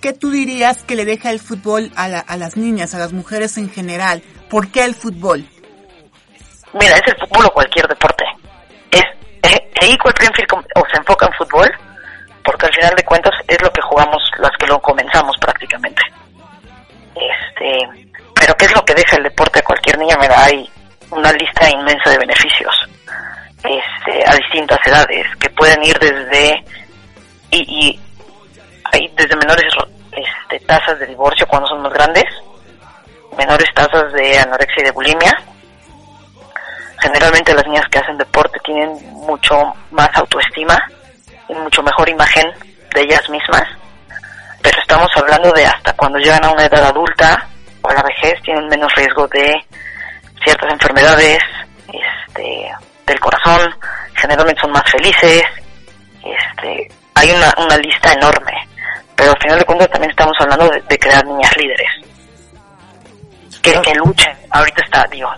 [SPEAKER 5] ¿qué tú dirías que le deja el fútbol a, la- a las niñas, a las mujeres en general? ¿Por qué el fútbol?
[SPEAKER 8] Mira, es el fútbol o cualquier deporte. Es eh, Equal o se enfoca en fútbol porque al final de cuentas es lo que jugamos las que lo comenzamos prácticamente. Este, pero ¿qué es lo que deja el deporte a cualquier niña? Mira, hay una lista inmensa de beneficios este, a distintas edades que pueden ir desde y, y hay desde menores este, tasas de divorcio cuando son más grandes, menores tasas de anorexia y de bulimia, generalmente las niñas que hacen deporte tienen mucho más autoestima mucho mejor imagen de ellas mismas, pero estamos hablando de hasta cuando llegan a una edad adulta o a la vejez tienen menos riesgo de ciertas enfermedades este, del corazón, generalmente son más felices, este, hay una, una lista enorme, pero al final de cuentas también estamos hablando de, de crear niñas líderes que, que luchen. Ahorita está, digo,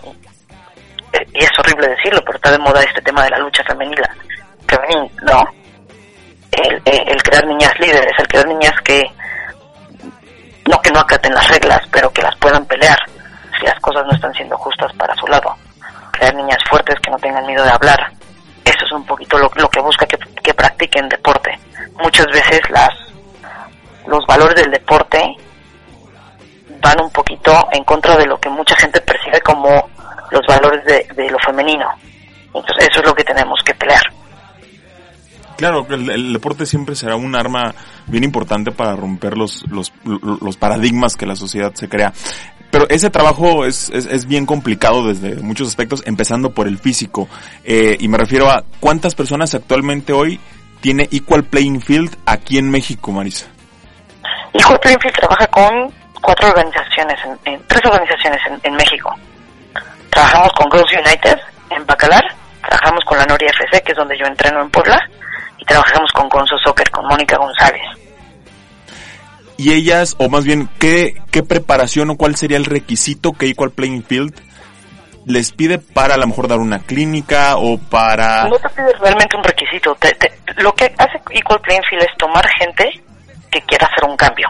[SPEAKER 8] y es horrible decirlo, pero está de moda este tema de la lucha femenina, femenil, ¿no? El, crear niñas líderes, el crear niñas que no que no acaten las reglas, pero que las puedan pelear si las cosas no están siendo justas para su lado. Crear niñas fuertes que no tengan miedo de hablar. Eso es un poquito lo, lo que busca que, que practiquen deporte. Muchas veces las los valores del deporte van un poquito en contra de lo que mucha gente percibe como los valores de, de lo femenino. Entonces eso es lo que tenemos que pelear.
[SPEAKER 3] Claro, el, el deporte siempre será un arma bien importante para romper los, los, los paradigmas que la sociedad se crea. Pero ese trabajo es, es, bien complicado desde muchos aspectos, empezando por el físico. Eh, y me refiero a cuántas personas actualmente hoy tiene Equal Playing Field aquí en México, Marisa.
[SPEAKER 8] Equal Playing Field trabaja con cuatro organizaciones, tres organizaciones en, en México. Trabajamos con Girls United en Bacalar, trabajamos con la Noria FC, que es donde yo entreno en Puebla, y trabajamos con Gonzo Soccer, con Mónica González.
[SPEAKER 3] Y ellas, o más bien, ¿qué, ¿qué preparación o cuál sería el requisito que Equal Playing Field les pide para a lo mejor dar una clínica o para...
[SPEAKER 8] No te pide realmente un requisito. Te, te, lo que hace Equal Playing Field es tomar gente que quiera hacer un cambio.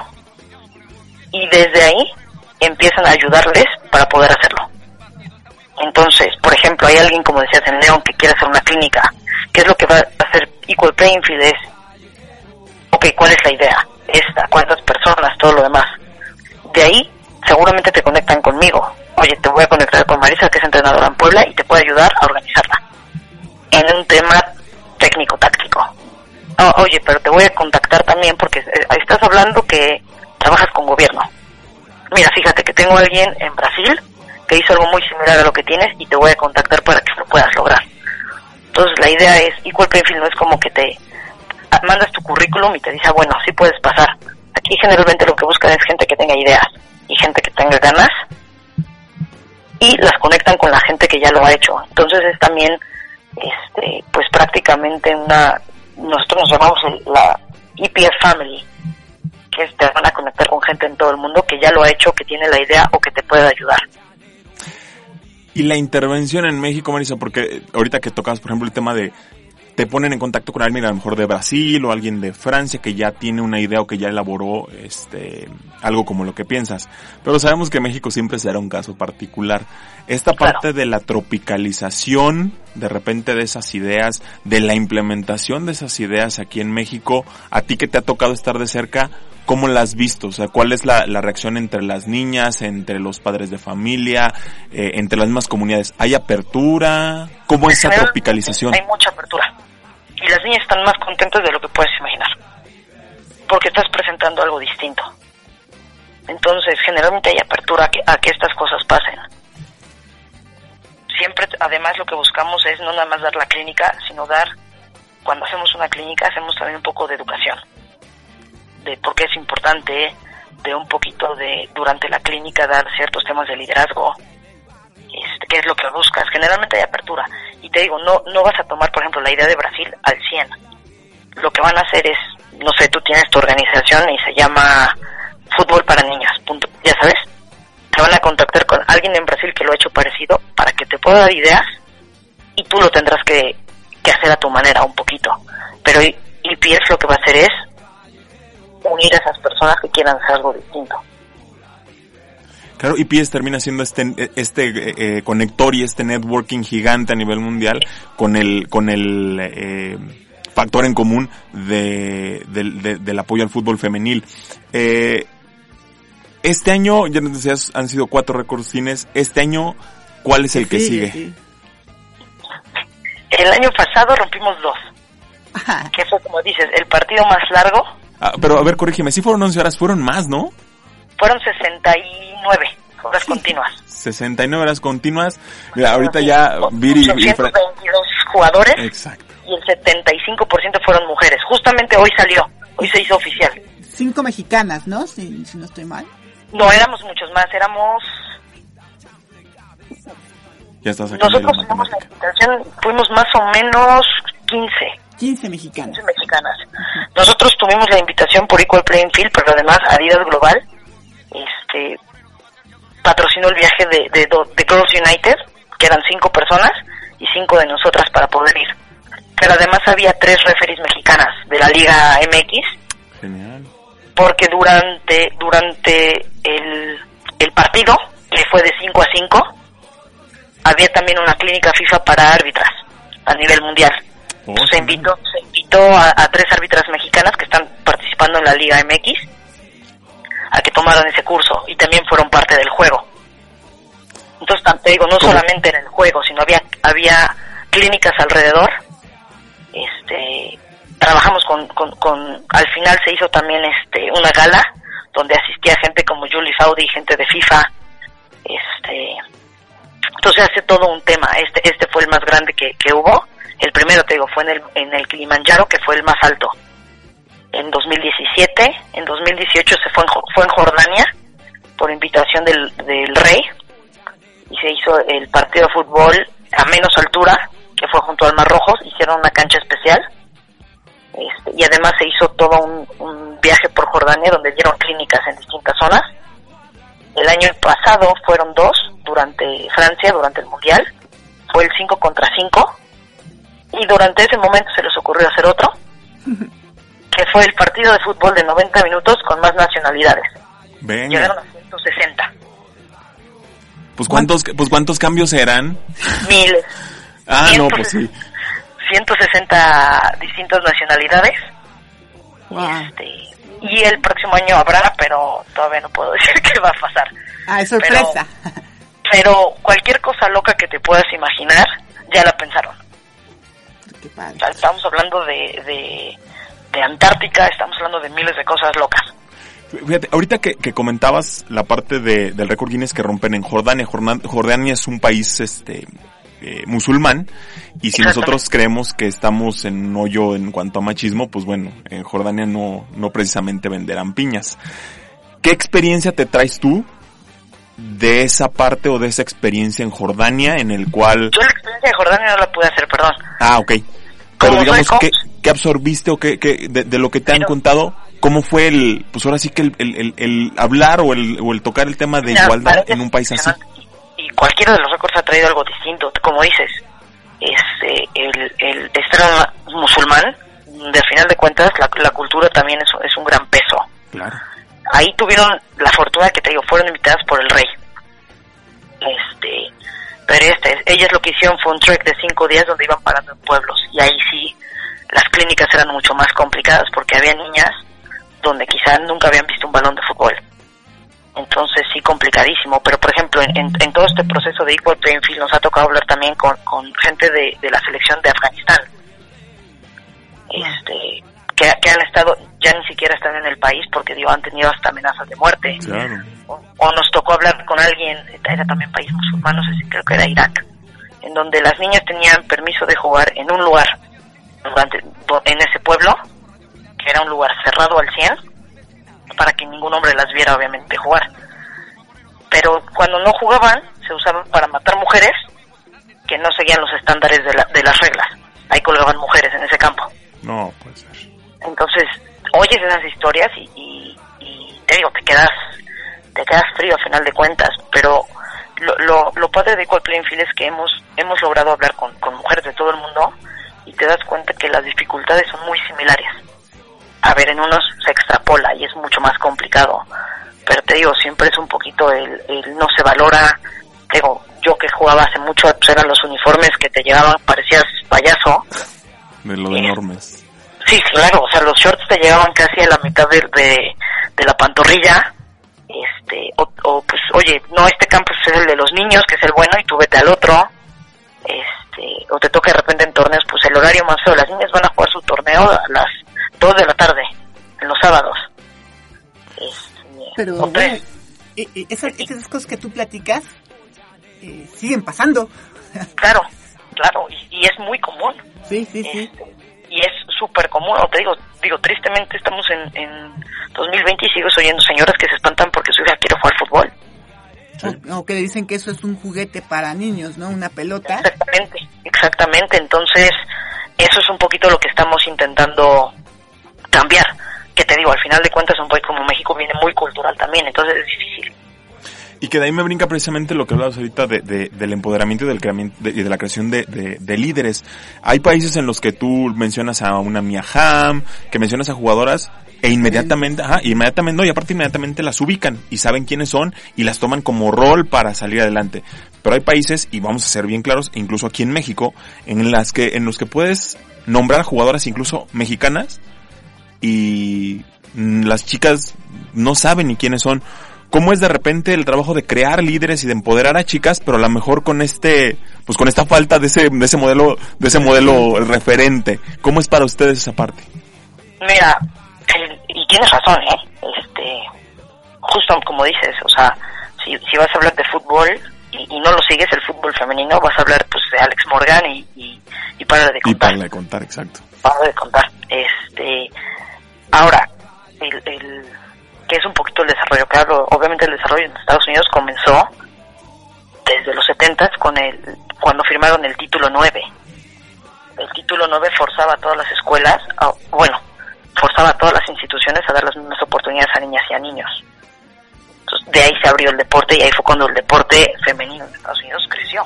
[SPEAKER 8] Y desde ahí empiezan a ayudarles para poder hacerlo. Entonces, por ejemplo, hay alguien, como decías, en León que quiere hacer una clínica. ¿Qué es lo que va a hacer Playing Field? Es, ok, ¿cuál es la idea? Esta, ¿cuántas personas? Todo lo demás. De ahí, seguramente te conectan conmigo. Oye, te voy a conectar con Marisa, que es entrenadora en Puebla, y te puede ayudar a organizarla. En un tema técnico-táctico. Oh, oye, pero te voy a contactar también porque eh, estás hablando que trabajas con gobierno. Mira, fíjate que tengo alguien en Brasil que hizo algo muy similar a lo que tienes y te voy a contactar para que lo puedas lograr. Entonces la idea es, Equal Playing no es como que te mandas tu currículum y te dice, ah, bueno, sí puedes pasar. Aquí generalmente lo que buscan es gente que tenga ideas y gente que tenga ganas y las conectan con la gente que ya lo ha hecho. Entonces es también, este, pues prácticamente una, nosotros nos llamamos la EPF Family, que te van a conectar con gente en todo el mundo que ya lo ha hecho, que tiene la idea o que te puede ayudar.
[SPEAKER 3] Y la intervención en México, Marisa, porque ahorita que tocas, por ejemplo, el tema de te ponen en contacto con alguien a lo mejor de Brasil o alguien de Francia que ya tiene una idea o que ya elaboró este algo como lo que piensas. Pero sabemos que México siempre será un caso particular. Esta parte de la tropicalización de repente de esas ideas, de la implementación de esas ideas aquí en México, a ti que te ha tocado estar de cerca, ¿cómo la has visto? O sea, ¿cuál es la, reacción entre las niñas, entre los padres de familia, eh, entre las mismas comunidades? ¿Hay apertura? ¿Cómo es esa tropicalización?
[SPEAKER 8] Hay mucha apertura y las niñas están más contentas de lo que puedes imaginar, porque estás presentando algo distinto. Entonces, generalmente hay apertura a que, estas cosas pasen. Siempre, además, lo que buscamos es no nada más dar la clínica, sino dar, cuando hacemos una clínica, hacemos también un poco de educación, de por qué es importante, de un poquito de, durante la clínica, dar ciertos temas de liderazgo, este, qué es lo que buscas. Generalmente hay apertura. Y te digo, no, no vas a tomar, por ejemplo, la idea de Brasil al 100. Lo que van a hacer es, no sé, tú tienes tu organización y se llama Fútbol para Niñas, punto. Ya sabes, te van a contactar con alguien en Brasil que lo ha hecho parecido para que te pueda dar ideas y tú lo tendrás que, que hacer a tu manera un poquito. Pero IPS lo que va a hacer es unir a esas personas que quieran hacer algo distinto.
[SPEAKER 3] Claro, IPS termina siendo este, este eh, eh, conector y este networking gigante a nivel mundial con el, con el eh, factor en común de, del apoyo al fútbol femenil. este año, ya nos decías, han sido cuatro récords cines. Este año, ¿cuál es el que sigue?
[SPEAKER 8] El año pasado rompimos dos. Que fue, como dices, el partido más largo.
[SPEAKER 3] Ah, pero a ver, corrígeme, sí fueron 11 horas, fueron más, ¿no?
[SPEAKER 8] fueron 69 horas continuas.
[SPEAKER 3] 69 horas continuas. Mira, ahorita ya Viri
[SPEAKER 8] y jugadores.
[SPEAKER 3] Exacto.
[SPEAKER 8] Y el 75% fueron mujeres. Justamente hoy salió, hoy se hizo oficial.
[SPEAKER 5] Cinco mexicanas, ¿no? Si, si no estoy mal.
[SPEAKER 8] No, éramos muchos más, éramos...
[SPEAKER 3] Ya estás
[SPEAKER 8] Nosotros fuimos, fuimos más o menos 15.
[SPEAKER 5] 15 mexicanas.
[SPEAKER 8] 15 mexicanas. Nosotros tuvimos la invitación por Equal Playing Field, pero además Adidas Global este patrocinó el viaje de, de, Girls United, que eran cinco personas y cinco de nosotras para poder ir. Pero además había tres referees mexicanas de la Liga MX.
[SPEAKER 3] Genial.
[SPEAKER 8] Porque durante, durante el, el partido, que fue de 5 a 5, había también una clínica FIFA para árbitras a nivel mundial. Oh, se invitó, se invitó a, a, tres árbitras mexicanas que están participando en la Liga MX a que tomaran ese curso y también fueron parte del juego. Entonces, te digo, no solamente en el juego, sino había había clínicas alrededor. Este, trabajamos con, con, al final se hizo también este una gala donde asistía gente como Julie Saudi, gente de FIFA. Este, entonces hace todo un tema. Este este fue el más grande que, que hubo. El primero, te digo, fue en el, en el Kilimanjaro, que fue el más alto en 2017, en 2018 se fue en, fue en Jordania por invitación del, del rey y se hizo el partido de fútbol a menos altura, que fue junto al Mar Rojo, hicieron una cancha especial este, y además se hizo todo un, un, viaje por Jordania donde dieron clínicas en distintas zonas. El año pasado fueron dos durante Francia, durante el Mundial, fue el 5 contra 5 y durante ese momento se les ocurrió hacer otro que fue el partido de fútbol de 90 minutos con más nacionalidades.
[SPEAKER 3] Venga.
[SPEAKER 8] Llegaron a 160.
[SPEAKER 3] Pues cuántos, pues cuántos cambios eran.
[SPEAKER 8] Miles.
[SPEAKER 3] Ah, no, pues sí.
[SPEAKER 8] 160 distintas nacionalidades.
[SPEAKER 5] Wow.
[SPEAKER 8] Este, y el próximo año habrá, pero todavía no puedo decir qué va a pasar.
[SPEAKER 5] Ah, es sorpresa.
[SPEAKER 8] Pero cualquier cosa loca que te puedas imaginar, ya la pensaron.
[SPEAKER 5] Qué padre.
[SPEAKER 8] O sea, estamos hablando de, de, de Antártica, estamos hablando de miles de cosas locas.
[SPEAKER 3] Fíjate, ahorita que, que comentabas la parte de, del récord Guinness que rompen en Jordania, Jordan- Jordania es un país este eh, musulmán y si nosotros creemos que estamos en un hoyo en cuanto a machismo, pues bueno, en Jordania no, no precisamente venderán piñas. ¿Qué experiencia te traes tú de esa parte o de esa experiencia en Jordania en el cual...
[SPEAKER 8] Yo la experiencia de Jordania no la pude hacer, perdón.
[SPEAKER 3] Ah, ok. Pero digamos, ¿qué, qué absorbiste o qué, qué- de, de lo que te han
[SPEAKER 8] Pero-
[SPEAKER 3] contado? ¿Cómo fue el, pues ahora sí que el, el, el- el hablar o el, o el tocar el tema de igualdad en un país así?
[SPEAKER 8] y cualquiera de los récords ha traído algo distinto, como dices. Este, el, el estar musulmán, de final de cuentas, la, la cultura también es, es un gran peso.
[SPEAKER 3] Claro.
[SPEAKER 8] ahí tuvieron la fortuna que te digo, fueron invitadas por el rey. Este, pero este, ellas lo que hicieron fue un trek de cinco días donde iban parando en pueblos y ahí sí las clínicas eran mucho más complicadas porque había niñas donde quizá nunca habían visto un balón de fútbol. Entonces sí, complicadísimo. Pero por ejemplo, en, en- en todo este proceso de Equal Playing Field nos ha tocado hablar también con, con gente de, de la selección de Afganistán. Este, que, que han estado, ya ni siquiera están en el país porque digo, han tenido hasta amenazas de muerte.
[SPEAKER 3] Claro.
[SPEAKER 8] O, o nos tocó hablar con alguien, era también país musulmán, no sé si creo que era Irak, en donde las niñas tenían permiso de jugar en un lugar, durante, en ese pueblo, que era un lugar cerrado al 100, para que ningún hombre las viera obviamente jugar. Pero cuando no jugaban, se usaban para matar mujeres que no seguían los estándares de, la- de las historias y, y, y te digo, te quedas, te quedas frío a final de cuentas, pero lo, lo, lo padre de Equal Playing Field es que hemos, hemos logrado hablar con, con mujeres de todo el mundo y te das cuenta que las dificultades son muy similares. A ver, en unos se extrapola y es mucho más complicado, pero te digo, siempre es un poquito el, el no se valora, te digo, yo que jugaba hace mucho, pues eran los uniformes que te llevaban, parecías payaso,
[SPEAKER 3] De lo
[SPEAKER 8] Sí.
[SPEAKER 3] enormes.
[SPEAKER 8] Sí, claro, o sea, los shorts te llegaban casi a la mitad de, de, de la pantorrilla, este, o, o, pues, oye, no, este campus es el de los niños, que es el bueno, y tú vete al otro, este, o te toca de repente en torneos, pues el horario más feo, las niñas van a jugar su torneo a las 2 de la tarde, en los sábados. Este,
[SPEAKER 5] Pero
[SPEAKER 8] o
[SPEAKER 5] bueno,
[SPEAKER 8] tres.
[SPEAKER 5] eh, eh, esas, esas cosas que tú platicas eh, siguen pasando.
[SPEAKER 8] Claro, claro, y, y es muy común.
[SPEAKER 5] Sí, sí, sí.
[SPEAKER 8] Este, y es súper común, o te digo, digo, tristemente estamos en, en 2020 y sigo oyendo señoras que se espantan porque su hija quiere jugar fútbol.
[SPEAKER 5] O, o que dicen que eso es un juguete para niños, ¿no? Una pelota.
[SPEAKER 8] Exactamente, exactamente. Entonces, eso es un poquito lo que estamos intentando cambiar. Que te digo, al final de cuentas, un país como México viene muy cultural también, entonces es difícil.
[SPEAKER 3] Y que de ahí me brinca precisamente lo que hablabas ahorita de, de- del empoderamiento y del de, de la creación de, de- de líderes. Hay países en los que tú mencionas a una Mia Hamm, que mencionas a jugadoras e inmediatamente, ajá, inmediatamente, no, y aparte inmediatamente las ubican y saben quiénes son y las toman como rol para salir adelante. Pero hay países, y vamos a ser bien claros, incluso aquí en México, en las que, en los que puedes nombrar jugadoras incluso mexicanas y mm, las chicas no saben ni quiénes son. ¿Cómo es de repente el trabajo de crear líderes y de empoderar a chicas, pero a lo mejor con este, pues con esta falta de ese, de ese modelo, de ese modelo referente? ¿Cómo es para ustedes esa parte?
[SPEAKER 8] Mira, y tienes razón, ¿eh? Este, justo como dices, o sea, si, si vas a hablar de fútbol y, y no lo sigues el fútbol femenino, vas a hablar pues de Alex Morgan y, y, y para de
[SPEAKER 3] Y
[SPEAKER 8] contar.
[SPEAKER 3] para de contar, exacto.
[SPEAKER 8] Paro de contar. Este, ahora, el, el, que es un poquito el desarrollo hablo, obviamente el desarrollo en Estados Unidos comenzó desde los 70 con el, cuando firmaron el título 9. El título 9 forzaba a todas las escuelas, bueno, forzaba a todas las instituciones a dar las mismas oportunidades a niñas y a niños. Entonces, de ahí se abrió el deporte y ahí fue cuando el deporte femenino en Estados Unidos creció.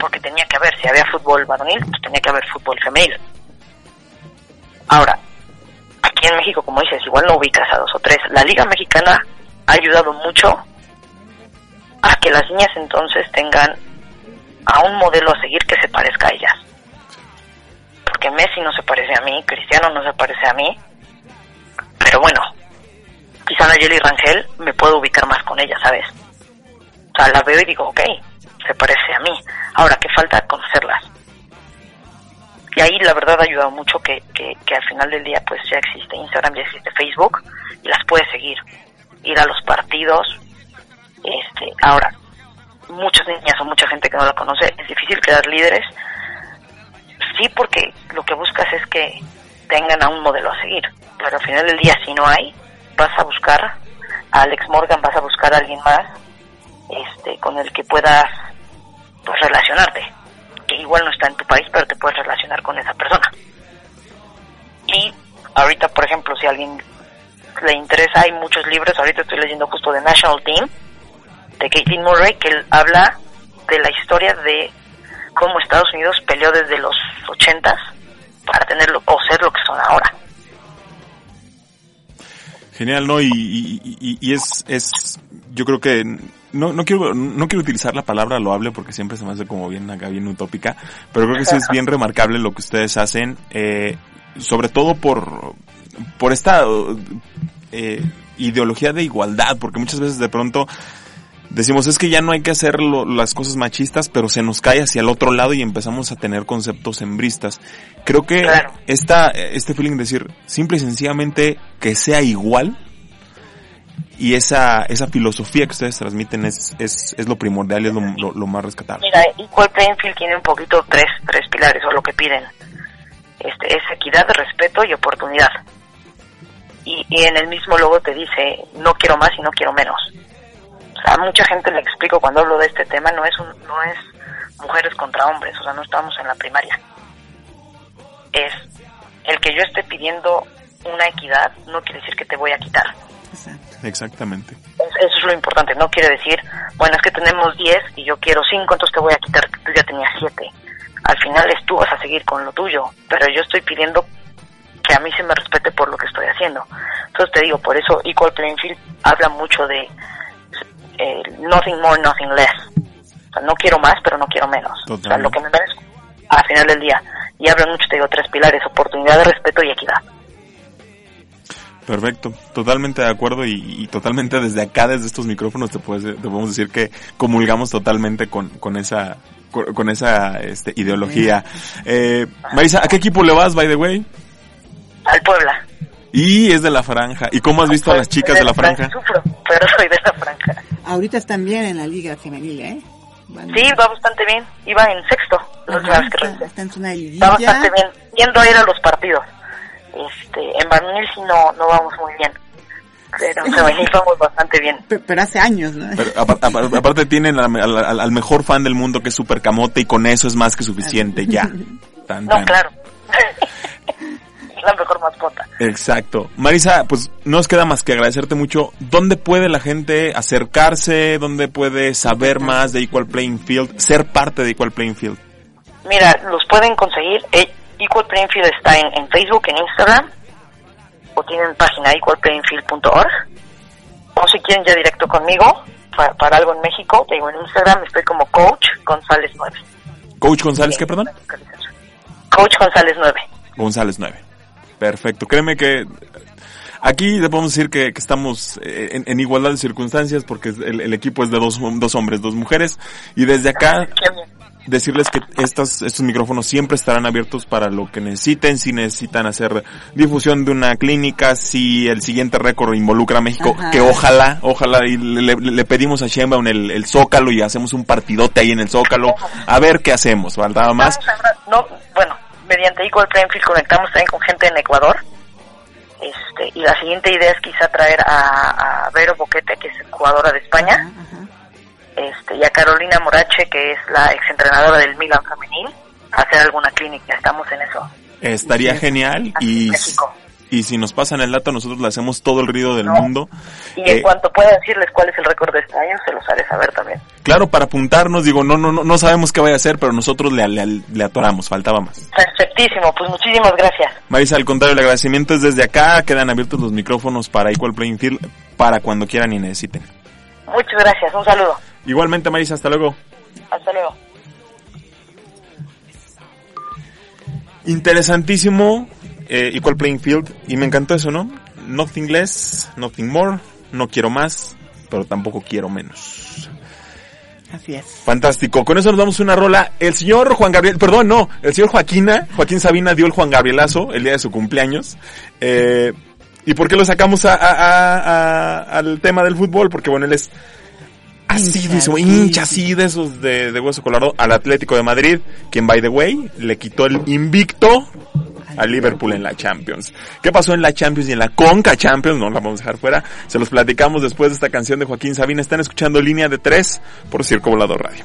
[SPEAKER 8] Porque tenía que haber, si había fútbol varonil, pues tenía que haber fútbol femenil. Ahora, aquí en México, como dices, igual no ubicas a dos o tres. La Liga Mexicana ha ayudado mucho a que las niñas entonces tengan a un modelo a seguir que se parezca a ellas. Porque Messi no se parece a mí, Cristiano no se parece a mí, pero bueno, quizá Nayeli Rangel me puedo ubicar más con ella, ¿sabes? O sea, la veo y digo, ok, se parece a mí. Ahora, ¿qué falta? Conocerlas. Y ahí la verdad ha ayudado mucho que, que, al final del día pues ya existe Instagram, ya existe Facebook y las puedes seguir. Ir a los partidos. Este, ahora, muchas niñas o mucha gente que no la conoce, es difícil crear líderes. Sí, porque lo que buscas es que tengan a un modelo a seguir. Pero al final del día, si no hay, vas a buscar a Alex Morgan, vas a buscar a alguien más este, con el que puedas pues, relacionarte. Que igual no está en tu país, pero si alguien le interesa, hay muchos libros. Ahorita estoy leyendo justo de National Team, de Caitlin Murray, que habla de la historia de cómo Estados Unidos peleó desde los ochentas para tenerlo o ser lo que son ahora.
[SPEAKER 3] Genial, ¿no? Y, y, y, y es, es, yo creo que no, no quiero, no quiero utilizar la palabra loable porque siempre se me hace como bien acá, bien utópica, pero creo que sí es bien remarcable lo que ustedes hacen, eh, sobre todo por, por esta eh, ideología de igualdad, porque muchas veces de pronto decimos es que ya no hay que hacer lo, las cosas machistas, pero se nos cae hacia el otro lado y empezamos a tener conceptos hembristas. Creo que
[SPEAKER 8] Claro.
[SPEAKER 3] esta, este feeling de decir simple y sencillamente que sea igual y esa, esa filosofía que ustedes transmiten es, es, es lo primordial y es lo, lo, lo más rescatable.
[SPEAKER 8] Mira, Equal Playing Field tiene un poquito tres, tres pilares o lo que piden. Este, es equidad, respeto y oportunidad. Y, y en el mismo logo te dice, no quiero más y no quiero menos. O sea, a mucha gente le explico cuando hablo de este tema, no es un, no es mujeres contra hombres, o sea, no estamos en la primaria. Es el que yo esté pidiendo una equidad no quiere decir que te voy a quitar.
[SPEAKER 3] Exactamente.
[SPEAKER 8] Es- Eso es lo importante, no quiere decir, bueno, es que tenemos 10 y yo quiero 5, entonces te voy a quitar que tú ya tenías 7. Al final es tú vas a seguir con lo tuyo, pero yo estoy pidiendo que a mí se me respete por lo que estoy haciendo. Entonces te digo, por eso Equal Playing Field habla mucho de eh, nothing more, nothing less. O sea, no quiero más, pero no quiero menos. O sea, lo que me merezco al final del día. Y habla mucho, te digo, tres pilares, oportunidad, respeto y equidad.
[SPEAKER 3] Perfecto, totalmente de acuerdo y, y totalmente desde acá, desde estos micrófonos, te, puedes, te podemos decir que comulgamos totalmente con, con esa con, con esa este, ideología. Eh, Marisa, ¿a qué equipo le vas, by the way?
[SPEAKER 8] Al Puebla.
[SPEAKER 3] Y es de la franja. ¿Y cómo has visto a las chicas de la franja?
[SPEAKER 8] Sufro, pero soy de la franja.
[SPEAKER 5] Ahorita están bien en la liga femenil, ¿eh? Van-
[SPEAKER 8] Sí, va bastante bien. Iba en sexto, última
[SPEAKER 5] Ajá,
[SPEAKER 8] que
[SPEAKER 5] está, está en zona de
[SPEAKER 8] Va bastante bien. Yendo a ir a los partidos. Este, en varonil sí no, no vamos muy bien. Pero en femenil vamos bastante bien.
[SPEAKER 5] Pe- Pero hace años, ¿no?
[SPEAKER 3] Pero apar- apar- aparte tienen al, al- al mejor fan del mundo que es Super Camote y con eso es más que suficiente, ya. Tan,
[SPEAKER 8] No,
[SPEAKER 3] tan.
[SPEAKER 8] claro. La mejor mascota.
[SPEAKER 3] Exacto. Marisa, pues no nos queda más que agradecerte mucho. ¿Dónde puede la gente acercarse? ¿Dónde puede saber más de Equal Playing Field? Ser parte de Equal Playing Field.
[SPEAKER 8] Mira, los pueden conseguir. Eh, Equal Playing Field está en, en Facebook, en Instagram, o tienen página equalplayingfield.org. O si quieren ya directo conmigo, para, para algo en México, te digo en Instagram estoy como Coach González 9.
[SPEAKER 3] Coach González, ¿qué perdón?
[SPEAKER 8] Coach González 9.
[SPEAKER 3] González 9. Perfecto. Créeme que aquí le podemos decir que, que estamos eh, en, en igualdad de circunstancias porque el, el equipo es de dos, dos hombres, dos mujeres. Y desde acá decirles que estos, estos micrófonos siempre estarán abiertos para lo que necesiten, si necesitan hacer difusión de una clínica, si el siguiente récord involucra a México,
[SPEAKER 5] Ajá.
[SPEAKER 3] que ojalá, ojalala, y le, le- pedimos a Sheinbaum el, el Zócalo y hacemos un partidote ahí en el Zócalo, a ver qué hacemos, ¿verdad? Más.
[SPEAKER 8] No, bueno, mediante Equal Playing Field conectamos también con gente en Ecuador. Este, y la siguiente idea es quizá traer a, a Vero Boquete, que es jugadora de España, este, y a Carolina Morache, que es la exentrenadora del Milan femenil, a hacer alguna clínica. Estamos en eso.
[SPEAKER 3] Estaría genial y. y si nos pasan el dato nosotros le hacemos todo el ruido del
[SPEAKER 8] No.
[SPEAKER 3] mundo.
[SPEAKER 8] Y en
[SPEAKER 3] Eh,
[SPEAKER 8] cuanto pueda decirles cuál es el récord de este año, se los haré saber también.
[SPEAKER 3] Claro, para apuntarnos, digo, no, no, no, no sabemos qué vaya a hacer, pero nosotros le, le, le atoramos, faltaba más.
[SPEAKER 8] Perfectísimo, pues muchísimas gracias.
[SPEAKER 3] Marisa, al contrario, el agradecimiento es desde acá, quedan abiertos los micrófonos para Equal Playing Field para cuando quieran y necesiten.
[SPEAKER 8] Muchas gracias, un saludo.
[SPEAKER 3] Igualmente, Marisa, hasta luego.
[SPEAKER 8] Hasta luego.
[SPEAKER 3] Interesantísimo, eh, Equal Playing Field, y me encantó eso, ¿no? Nothing less, nothing more, no quiero más, pero tampoco quiero menos.
[SPEAKER 5] Así es.
[SPEAKER 3] Fantástico. Con eso nos damos una rola. El señor Juan Gabriel, perdón, no, el señor Joaquina, Joaquín Sabina dio el Juan Gabrielazo el día de su cumpleaños. Eh, ¿Y por qué lo sacamos a, a- a- a- al tema del fútbol? Porque bueno, él es asidísimo,
[SPEAKER 5] Hincha, sí,
[SPEAKER 3] hincha así de esos de, de hueso colorado al Atlético de Madrid, quien by the way le quitó el invicto al Liverpool en la Champions. ¿Qué pasó en la Champions y en la Conca Champions? No la vamos a dejar fuera. Se los platicamos después de esta canción de Joaquín Sabina. Están escuchando Línea de Tres por Circo Volador Radio.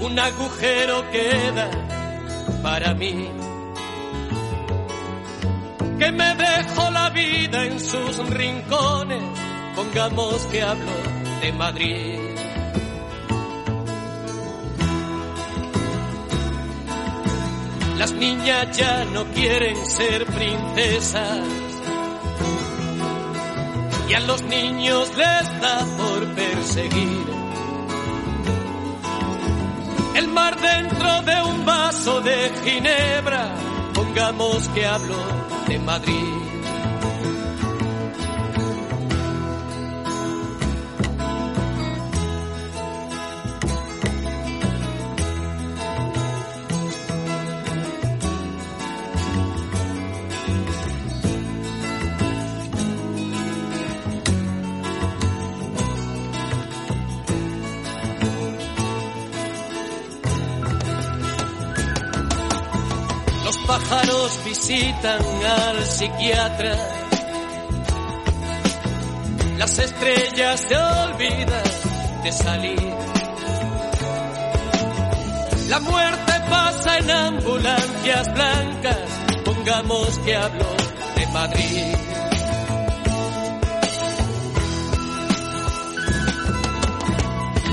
[SPEAKER 7] un agujero queda para mí. Que me dejo la vida en sus rincones, pongamos que hablo de Madrid. Las niñas ya no quieren ser princesas y a los niños les da por perseguir dentro de un vaso de ginebra, pongamos que hablo de Madrid. Visitan al psiquiatra. Las estrellas se olvidan de salir. La muerte pasa en ambulancias blancas. Pongamos que hablo de Madrid.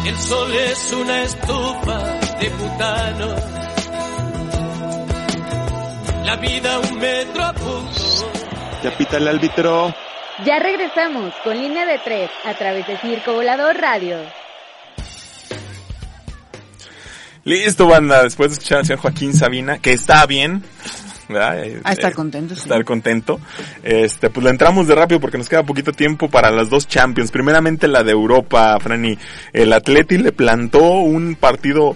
[SPEAKER 7] El sol es una estufa de butano la vida un metro a punto.
[SPEAKER 3] Ya pita el árbitro.
[SPEAKER 4] Ya regresamos con línea de tres a través de Circo Volador Radio.
[SPEAKER 3] Listo, banda. Después de escuchar al señor Joaquín Sabina, que está bien. ¿verdad? Eh,
[SPEAKER 5] A estar
[SPEAKER 3] eh,
[SPEAKER 5] contento, sí.
[SPEAKER 3] Estar contento. Este, pues le entramos de rápido porque nos queda poquito tiempo para las dos Champions. Primeramente la de Europa, Franny. El Atleti le plantó un partido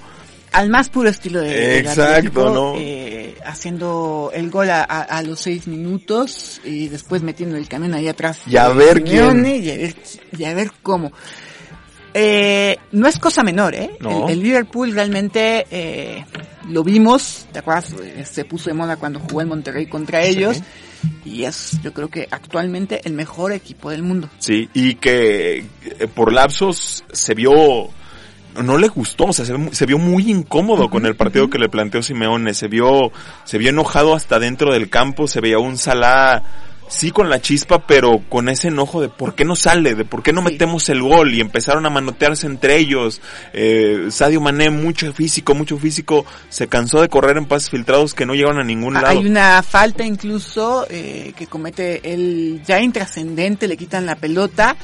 [SPEAKER 5] Al más puro estilo de
[SPEAKER 3] Exacto,
[SPEAKER 5] Atlético,
[SPEAKER 3] ¿no?
[SPEAKER 5] eh, haciendo el gol a, a- a los seis minutos y después metiendo el camión ahí atrás.
[SPEAKER 3] Y a ver
[SPEAKER 5] Simeone Y a ver, y a ver cómo. Eh, no es cosa menor, ¿eh?
[SPEAKER 3] No.
[SPEAKER 5] El, el Liverpool realmente eh, lo vimos, ¿te acuerdas? Eh, Se puso de moda cuando jugó en Monterrey contra ellos. Y es, yo creo que actualmente el mejor equipo del mundo.
[SPEAKER 3] Sí, y que eh, por lapsos se vio, no le gustó, o sea, se, se vio muy incómodo con el partido que le planteó Simeone, se vio, se vio enojado hasta dentro del campo, se veía un Salah, sí con la chispa, pero con ese enojo de por qué no sale, de por qué no metemos el gol, y empezaron a manotearse entre ellos, eh, Sadio Mané, mucho físico, mucho físico, se cansó de correr en pases filtrados que no llegaron a ningún
[SPEAKER 5] Ah,
[SPEAKER 3] lado.
[SPEAKER 5] Hay una falta incluso eh, que comete el ya intrascendente, le quitan la pelota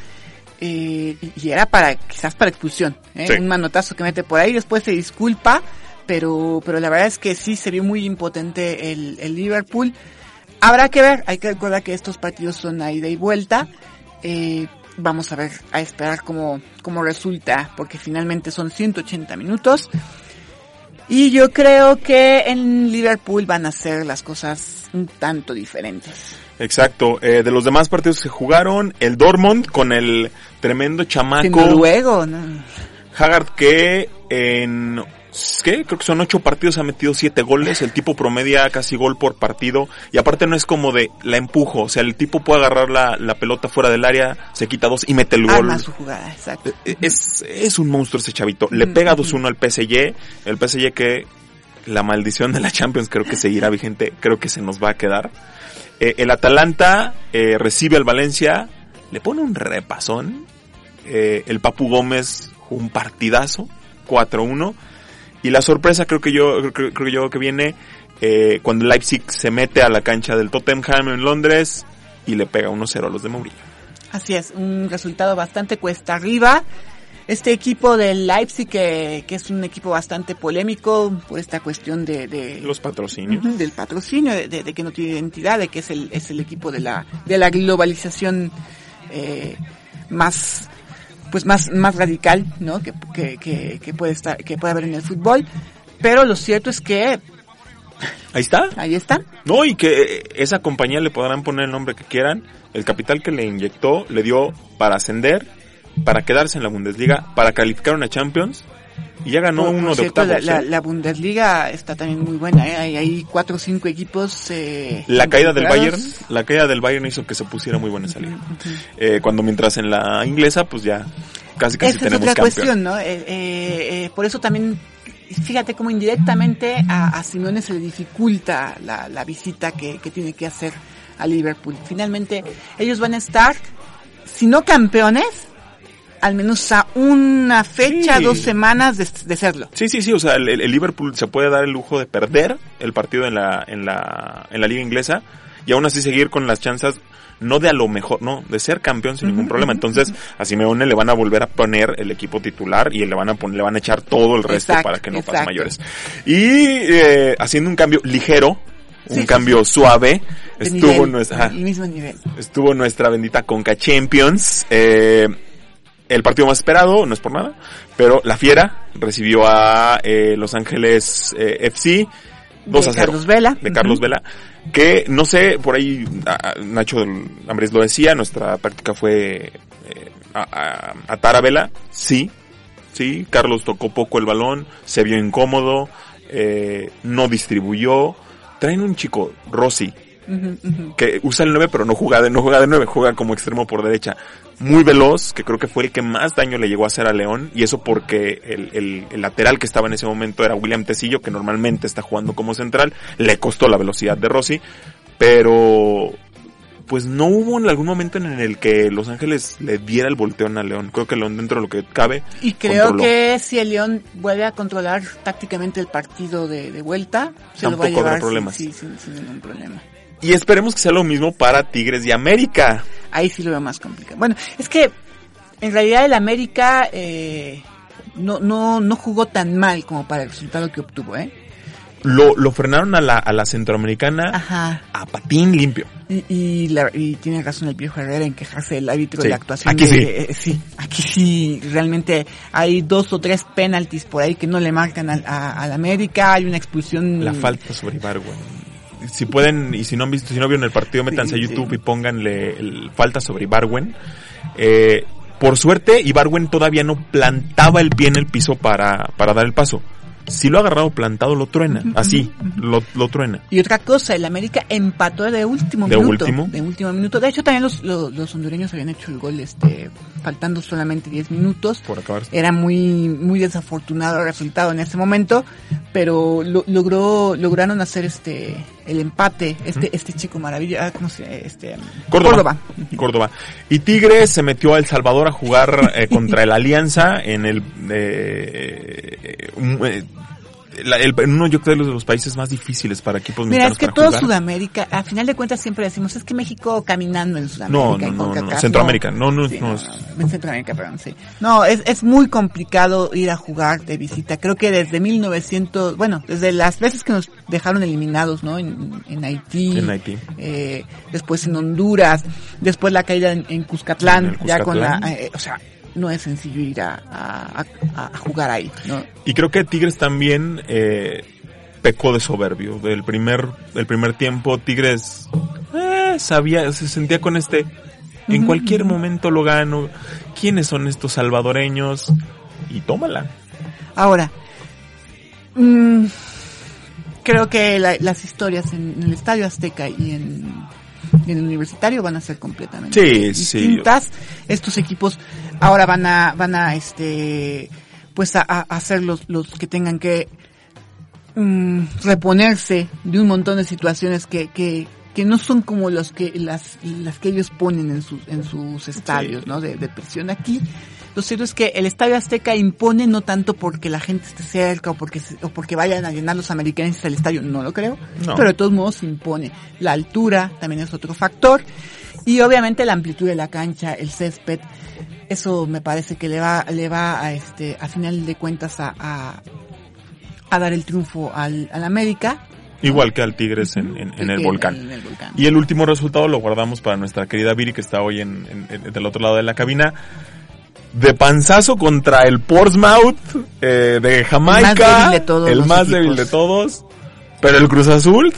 [SPEAKER 5] eh, y era para quizás para expulsión, ¿eh?
[SPEAKER 3] Sí.
[SPEAKER 5] un manotazo que mete por ahí, después se disculpa, pero pero la verdad es que sí se vio muy impotente el, el Liverpool. Habrá que ver, hay que recordar que estos partidos son a ida y vuelta. Eh, vamos a ver, a esperar cómo, cómo resulta, porque finalmente son 180 minutos. Y yo creo que en Liverpool van a ser las cosas un tanto diferentes.
[SPEAKER 3] Exacto. Eh, de los demás partidos que jugaron, el Dortmund con el tremendo chamaco
[SPEAKER 5] noruego, ¿no?
[SPEAKER 3] Haggard que en ¿qué? Creo que son ocho partidos ha metido siete goles, el tipo promedia casi gol por partido y aparte no es como de la empujo, o sea, el tipo puede agarrar la, la pelota fuera del área, se quita dos y mete el gol.
[SPEAKER 5] Arma su jugada, exacto.
[SPEAKER 3] Eh, Es, es un monstruo ese chavito. Le pega 2-1 al PSG, el PSG que la maldición de la Champions creo que seguirá vigente, creo que se nos va a quedar. Eh, el Atalanta eh, recibe al Valencia, le pone un repasón. Eh, el Papu Gómez jugó un partidazo, 4-1. Y la sorpresa creo que yo creo, creo yo que viene eh, cuando Leipzig se mete a la cancha del Tottenham en Londres y le pega 1-0 a los de Mourinho.
[SPEAKER 5] Así es, un resultado bastante cuesta arriba. Este equipo del Leipzig, que, que es un equipo bastante polémico por esta cuestión de, de-
[SPEAKER 3] Los patrocinios.
[SPEAKER 5] Del patrocinio, de, de- de que no tiene identidad, de que es el, es el equipo de la, de la globalización eh, más pues más, más radical, ¿no? Que, que, que, que puede estar, que puede haber en el fútbol. Pero lo cierto es que
[SPEAKER 3] Ahí está.
[SPEAKER 5] ahí está.
[SPEAKER 3] No, y que eh, esa compañía le podrán poner el nombre que quieran. El capital que le inyectó le dio para ascender, para quedarse en la Bundesliga, para calificar una Champions. Y ya ganó
[SPEAKER 5] Por- por
[SPEAKER 3] uno de
[SPEAKER 5] cierto,
[SPEAKER 3] octavos.
[SPEAKER 5] La, la,
[SPEAKER 3] ¿eh?
[SPEAKER 5] la Bundesliga está también muy buena, ¿eh? Hay, hay cuatro o cinco equipos. Eh,
[SPEAKER 3] La caída del. Bayern, la caída del Bayern hizo que se pusiera muy buena esa liga. Eh, cuando mientras en la inglesa, pues ya casi casi
[SPEAKER 5] Esa es
[SPEAKER 3] tenemos
[SPEAKER 5] otra
[SPEAKER 3] campeón.
[SPEAKER 5] cuestión, ¿no? Eh, eh, por eso también, fíjate cómo indirectamente a, a Simeone se le dificulta la, la visita que, que tiene que hacer a Liverpool. Finalmente, ellos van a estar, si no campeones, al menos a una fecha,
[SPEAKER 3] Sí.
[SPEAKER 5] dos semanas de, de serlo.
[SPEAKER 3] Sí, sí, sí, o sea, el, el Liverpool se puede dar el lujo de perder el partido en la, en la, en la liga inglesa y aún así seguir con las chances, no de a lo mejor, no, de ser campeón sin ningún problema. Entonces, a Simeone le van a volver a poner el equipo titular y le van a poner, le van a echar todo el resto
[SPEAKER 5] Exacto,
[SPEAKER 3] para que no pase mayores. Y, eh, haciendo un cambio ligero, un
[SPEAKER 5] Sí, sí,
[SPEAKER 3] cambio suave,
[SPEAKER 5] De
[SPEAKER 3] estuvo
[SPEAKER 5] nivel,
[SPEAKER 3] nuestra,
[SPEAKER 5] el mismo nivel.
[SPEAKER 3] estuvo nuestra bendita Conca Champions. Eh, el partido más esperado, no es por nada, pero la Fiera recibió a eh, Los Ángeles eh, FC 2
[SPEAKER 5] De
[SPEAKER 3] a 0.
[SPEAKER 5] Carlos Vela.
[SPEAKER 3] De Carlos. Vela. Que no sé, por ahí a- Nacho Ambres lo decía, nuestra práctica fue eh, a, a, atar a Vela. Sí, sí, Carlos tocó poco el balón, se vio incómodo, no distribuyó. Traen un chico, Rossi, Que usa el 9 pero no juega de, no juega de 9, juega como extremo por derecha. Muy veloz, que creo que fue el que más daño le llegó a hacer a León, y eso porque el, el, el lateral que estaba en ese momento era William Tecillo, que normalmente está jugando como central, le costó la velocidad de Rossi, pero pues no hubo en algún momento en el que Los Ángeles le diera el volteón a León. Creo que León dentro de lo que cabe.
[SPEAKER 5] Y creo
[SPEAKER 3] controló.
[SPEAKER 5] que si el León vuelve a controlar tácticamente el partido de, de vuelta, se lo va
[SPEAKER 3] Tampoco
[SPEAKER 5] a
[SPEAKER 3] habrá
[SPEAKER 5] llevar sin-
[SPEAKER 3] problemas.
[SPEAKER 5] sí, sin, sin ningún problema.
[SPEAKER 3] Y esperemos que sea lo mismo para Tigres de América.
[SPEAKER 5] Ahí sí lo veo más complicado. Bueno, es que en realidad el América eh, no, no, no jugó tan mal como para el resultado que obtuvo, ¿eh?
[SPEAKER 3] Lo, lo frenaron a la, a la centroamericana
[SPEAKER 5] Ajá.
[SPEAKER 3] a patín limpio.
[SPEAKER 5] Y, y, la- y tiene razón el viejo Herrera en quejarse del árbitro
[SPEAKER 3] Sí,
[SPEAKER 5] de la actuación.
[SPEAKER 3] aquí
[SPEAKER 5] de-
[SPEAKER 3] sí.
[SPEAKER 5] eh, sí, aquí sí, realmente hay dos o tres penaltis por ahí que no le marcan al, a- al América, hay una expulsión.
[SPEAKER 3] La falta sobre Ibargüen. Si pueden, y si no han visto, si no vieron el partido, métanse
[SPEAKER 5] Sí,
[SPEAKER 3] a YouTube
[SPEAKER 5] sí.
[SPEAKER 3] y pónganle el falta sobre Ibargüen. Eh, por suerte, Ibargüen todavía no plantaba el pie en el piso para, para dar el paso. Si lo ha agarrado plantado, lo truena. Así, lo, lo truena.
[SPEAKER 5] Y otra cosa, el América empató de último
[SPEAKER 3] ¿De
[SPEAKER 5] minuto.
[SPEAKER 3] último?
[SPEAKER 5] De último minuto. De hecho, también los, los, los hondureños habían hecho el gol, este, faltando solamente 10 minutos.
[SPEAKER 3] Por acabar.
[SPEAKER 5] Era muy, muy desafortunado el resultado en ese momento, pero lo- logró, lograron hacer este, el empate, este, este chico maravilla, ah, ¿cómo se, este,
[SPEAKER 3] Córdoba. Córdoba. Y Tigres se metió a El Salvador a jugar eh, contra el Alianza en el, eh, un- eh, la- el- uno yo creo de los, de los países más difíciles para equipos
[SPEAKER 5] Mira,
[SPEAKER 3] mexicanos
[SPEAKER 5] es que todo
[SPEAKER 3] jugar.
[SPEAKER 5] Sudamérica, a final de cuentas siempre decimos, es que México caminando en Sudamérica.
[SPEAKER 3] No, no, no, no, Centroamérica, no, no,
[SPEAKER 5] Sí,
[SPEAKER 3] no,
[SPEAKER 5] no,
[SPEAKER 3] es-
[SPEAKER 5] no, en Centroamérica, perdón, sí. No, es, es muy complicado ir a jugar de visita. Creo que desde 1900, bueno, desde las veces que nos dejaron eliminados, ¿no? En, en Haití.
[SPEAKER 3] En Haití.
[SPEAKER 5] eh, después en Honduras, después la caída en, en Cuscatlán,
[SPEAKER 3] En
[SPEAKER 5] ya con la, eh, o sea, no es sencillo ir a, a, jugar ahí, ¿no?
[SPEAKER 3] Y creo que Tigres también eh, pecó de soberbio. Del primer, del primer tiempo, Tigres eh, sabía, se sentía con este, en cualquier momento lo gano, ¿quiénes son estos salvadoreños? Y tómala.
[SPEAKER 5] Ahora, mm, creo que la- las historias en, en el Estadio Azteca y en, y en el Universitario van a ser completamente
[SPEAKER 3] Sí, sí.
[SPEAKER 5] distintas. Estos equipos ahora van a, van a, este, pues a, a hacer los, los que tengan que mm, reponerse de un montón de situaciones que, que, que no son como los que, las, las que ellos ponen en sus, en sus estadios, ¿no? De, de presión aquí. Lo cierto es que el Estadio Azteca impone no tanto porque la gente esté cerca o porque, o porque vayan a llenar los americanos al estadio, no lo creo.
[SPEAKER 3] No.
[SPEAKER 5] Pero de todos modos impone. La altura también es otro factor. Y obviamente la amplitud de la cancha, el césped, eso me parece que le va, le va a este, a final de cuentas a, a, a dar el triunfo al, al América.
[SPEAKER 3] Igual que al Tigres en, en- en el volcán.
[SPEAKER 5] en el volcán.
[SPEAKER 3] Y el último resultado lo guardamos para nuestra querida Viri que está hoy en- del otro lado de la cabina. De panzazo contra el Portsmouth eh, de Jamaica.
[SPEAKER 5] El más débil de todos
[SPEAKER 3] el más débil de todos. Pero el Cruz Azul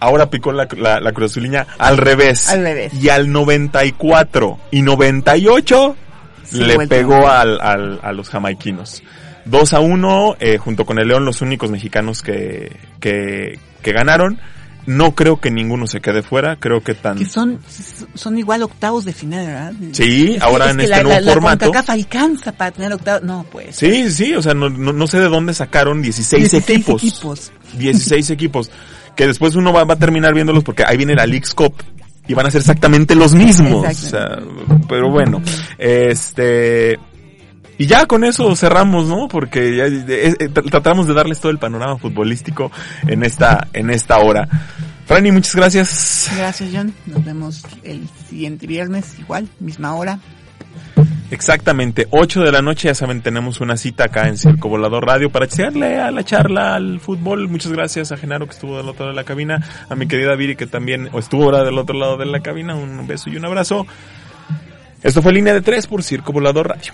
[SPEAKER 3] ahora picó la, la, la Cruz Azuliña al revés.
[SPEAKER 5] Al revés.
[SPEAKER 3] Y al 94 y 98
[SPEAKER 5] Sí,
[SPEAKER 3] le pegó al, al- a los jamaiquinos. 2 a 1, eh, junto con el León, los únicos mexicanos que, que, que ganaron. No creo que ninguno se quede fuera, creo que tan...
[SPEAKER 5] Que son, son igual octavos de final, ¿verdad?
[SPEAKER 3] Sí,
[SPEAKER 5] Es
[SPEAKER 3] ahora
[SPEAKER 5] es
[SPEAKER 3] en este
[SPEAKER 5] la,
[SPEAKER 3] nuevo
[SPEAKER 5] la- la
[SPEAKER 3] formato.
[SPEAKER 5] CONCACAF alcanza para tener octavos. No, pues.
[SPEAKER 3] Sí, sí, o sea, no, no, no sé de dónde sacaron 16,
[SPEAKER 5] 16
[SPEAKER 3] equipos.
[SPEAKER 5] equipos.
[SPEAKER 3] 16 equipos. Que después uno va, va a terminar viéndolos porque ahí viene la League's Cup. Y van a ser exactamente los mismos. O sea, pero bueno, este... Y ya con eso cerramos, ¿no? Porque ya eh, eh, tr- tratamos de darles todo el panorama futbolístico en esta, en esta hora. Franny, muchas gracias.
[SPEAKER 5] Gracias, John. Nos vemos el siguiente viernes, igual, misma hora.
[SPEAKER 3] Exactamente, 8 de la noche, ya saben, tenemos una cita acá en Circo Volador Radio para echarle a la charla al fútbol. Muchas gracias a Genaro que estuvo del otro lado de la cabina, a mi querida Viri que también estuvo ahora del otro lado de la cabina. Un beso y un abrazo. Esto fue Línea de 3 por Circo Volador Radio.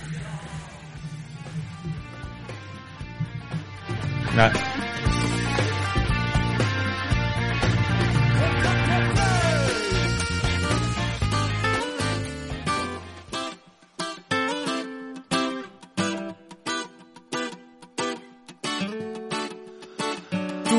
[SPEAKER 3] Ah,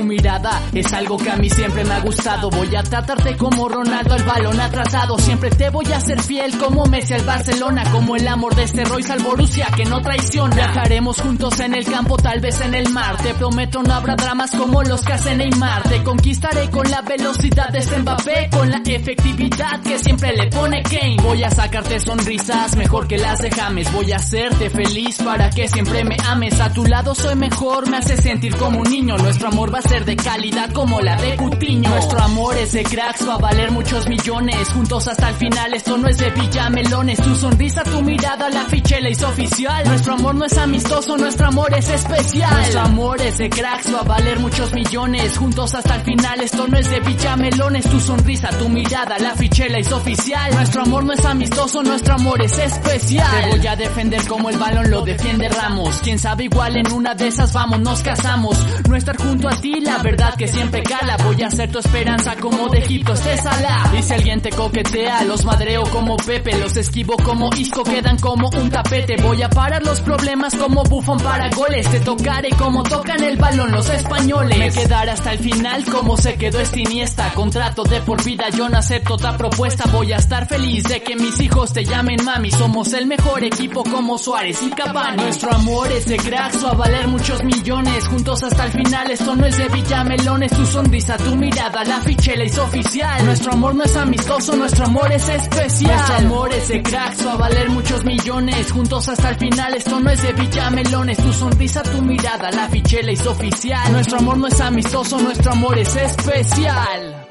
[SPEAKER 9] mirada es algo que a mí siempre me ha gustado. Voy a tratarte como Ronaldo el balón ha tratado. Siempre te voy a ser fiel como Messi al Barcelona. Como el amor de este Royce al Borussia que no traiciona. Viajaremos juntos en el campo, tal vez en el mar. Te prometo no habrá dramas como los que hace Neymar. Te conquistaré con la velocidad de este Mbappé. Con la efectividad que siempre le pone Kane. Voy a sacarte sonrisas mejor que las de James. Voy a hacerte feliz para que siempre me ames. A tu lado soy mejor, me hace sentir como un niño. Nuestro amor va a ser de calidad como la de Cutiño. Nuestro amor es de cracks, va a valer muchos millones. Juntos hasta el final, esto no es de villamelones. Tu sonrisa, tu mirada, la ficha la hizo oficial. Nuestro amor no es amistoso, nuestro amor es especial. Nuestro amor es de cracks, va a valer muchos millones. Juntos hasta el final, esto no es de villamelones. Tu sonrisa, tu mirada, la ficha la hizo oficial. Nuestro amor no es amistoso, nuestro amor es especial. Te voy a defender como el balón lo defiende Ramos. Quién sabe, igual en una de esas vamos, nos casamos. No estar junto a ti, la verdad que siempre cala. Voy a ser tu esperanza como de Egipto Salah. Y si alguien te coquetea, los madreo como Pepe, los esquivo como Isco, quedan como un tapete. Voy a parar los problemas como bufón para goles. Te tocaré como tocan el balón los españoles. Me quedaré hasta el final como se quedó este Iniesta. Contrato de por vida, yo no acepto otra propuesta. Voy a estar feliz de que mis hijos te llamen mami. Somos el mejor equipo como Suárez y Cavani. Nuestro amor es de cracks, a valer muchos millones. Juntos hasta el final, esto no es de villamelones. Tu sonrisa, tu mirada, la ficha la hizo oficial. Nuestro amor no es amistoso, nuestro amor es especial. Nuestro amor es de cracks, va a valer muchos millones. Juntos hasta el final, esto no es de villamelones. Tu sonrisa, tu mirada, la ficha la hizo oficial. Nuestro amor no es amistoso, nuestro amor es especial.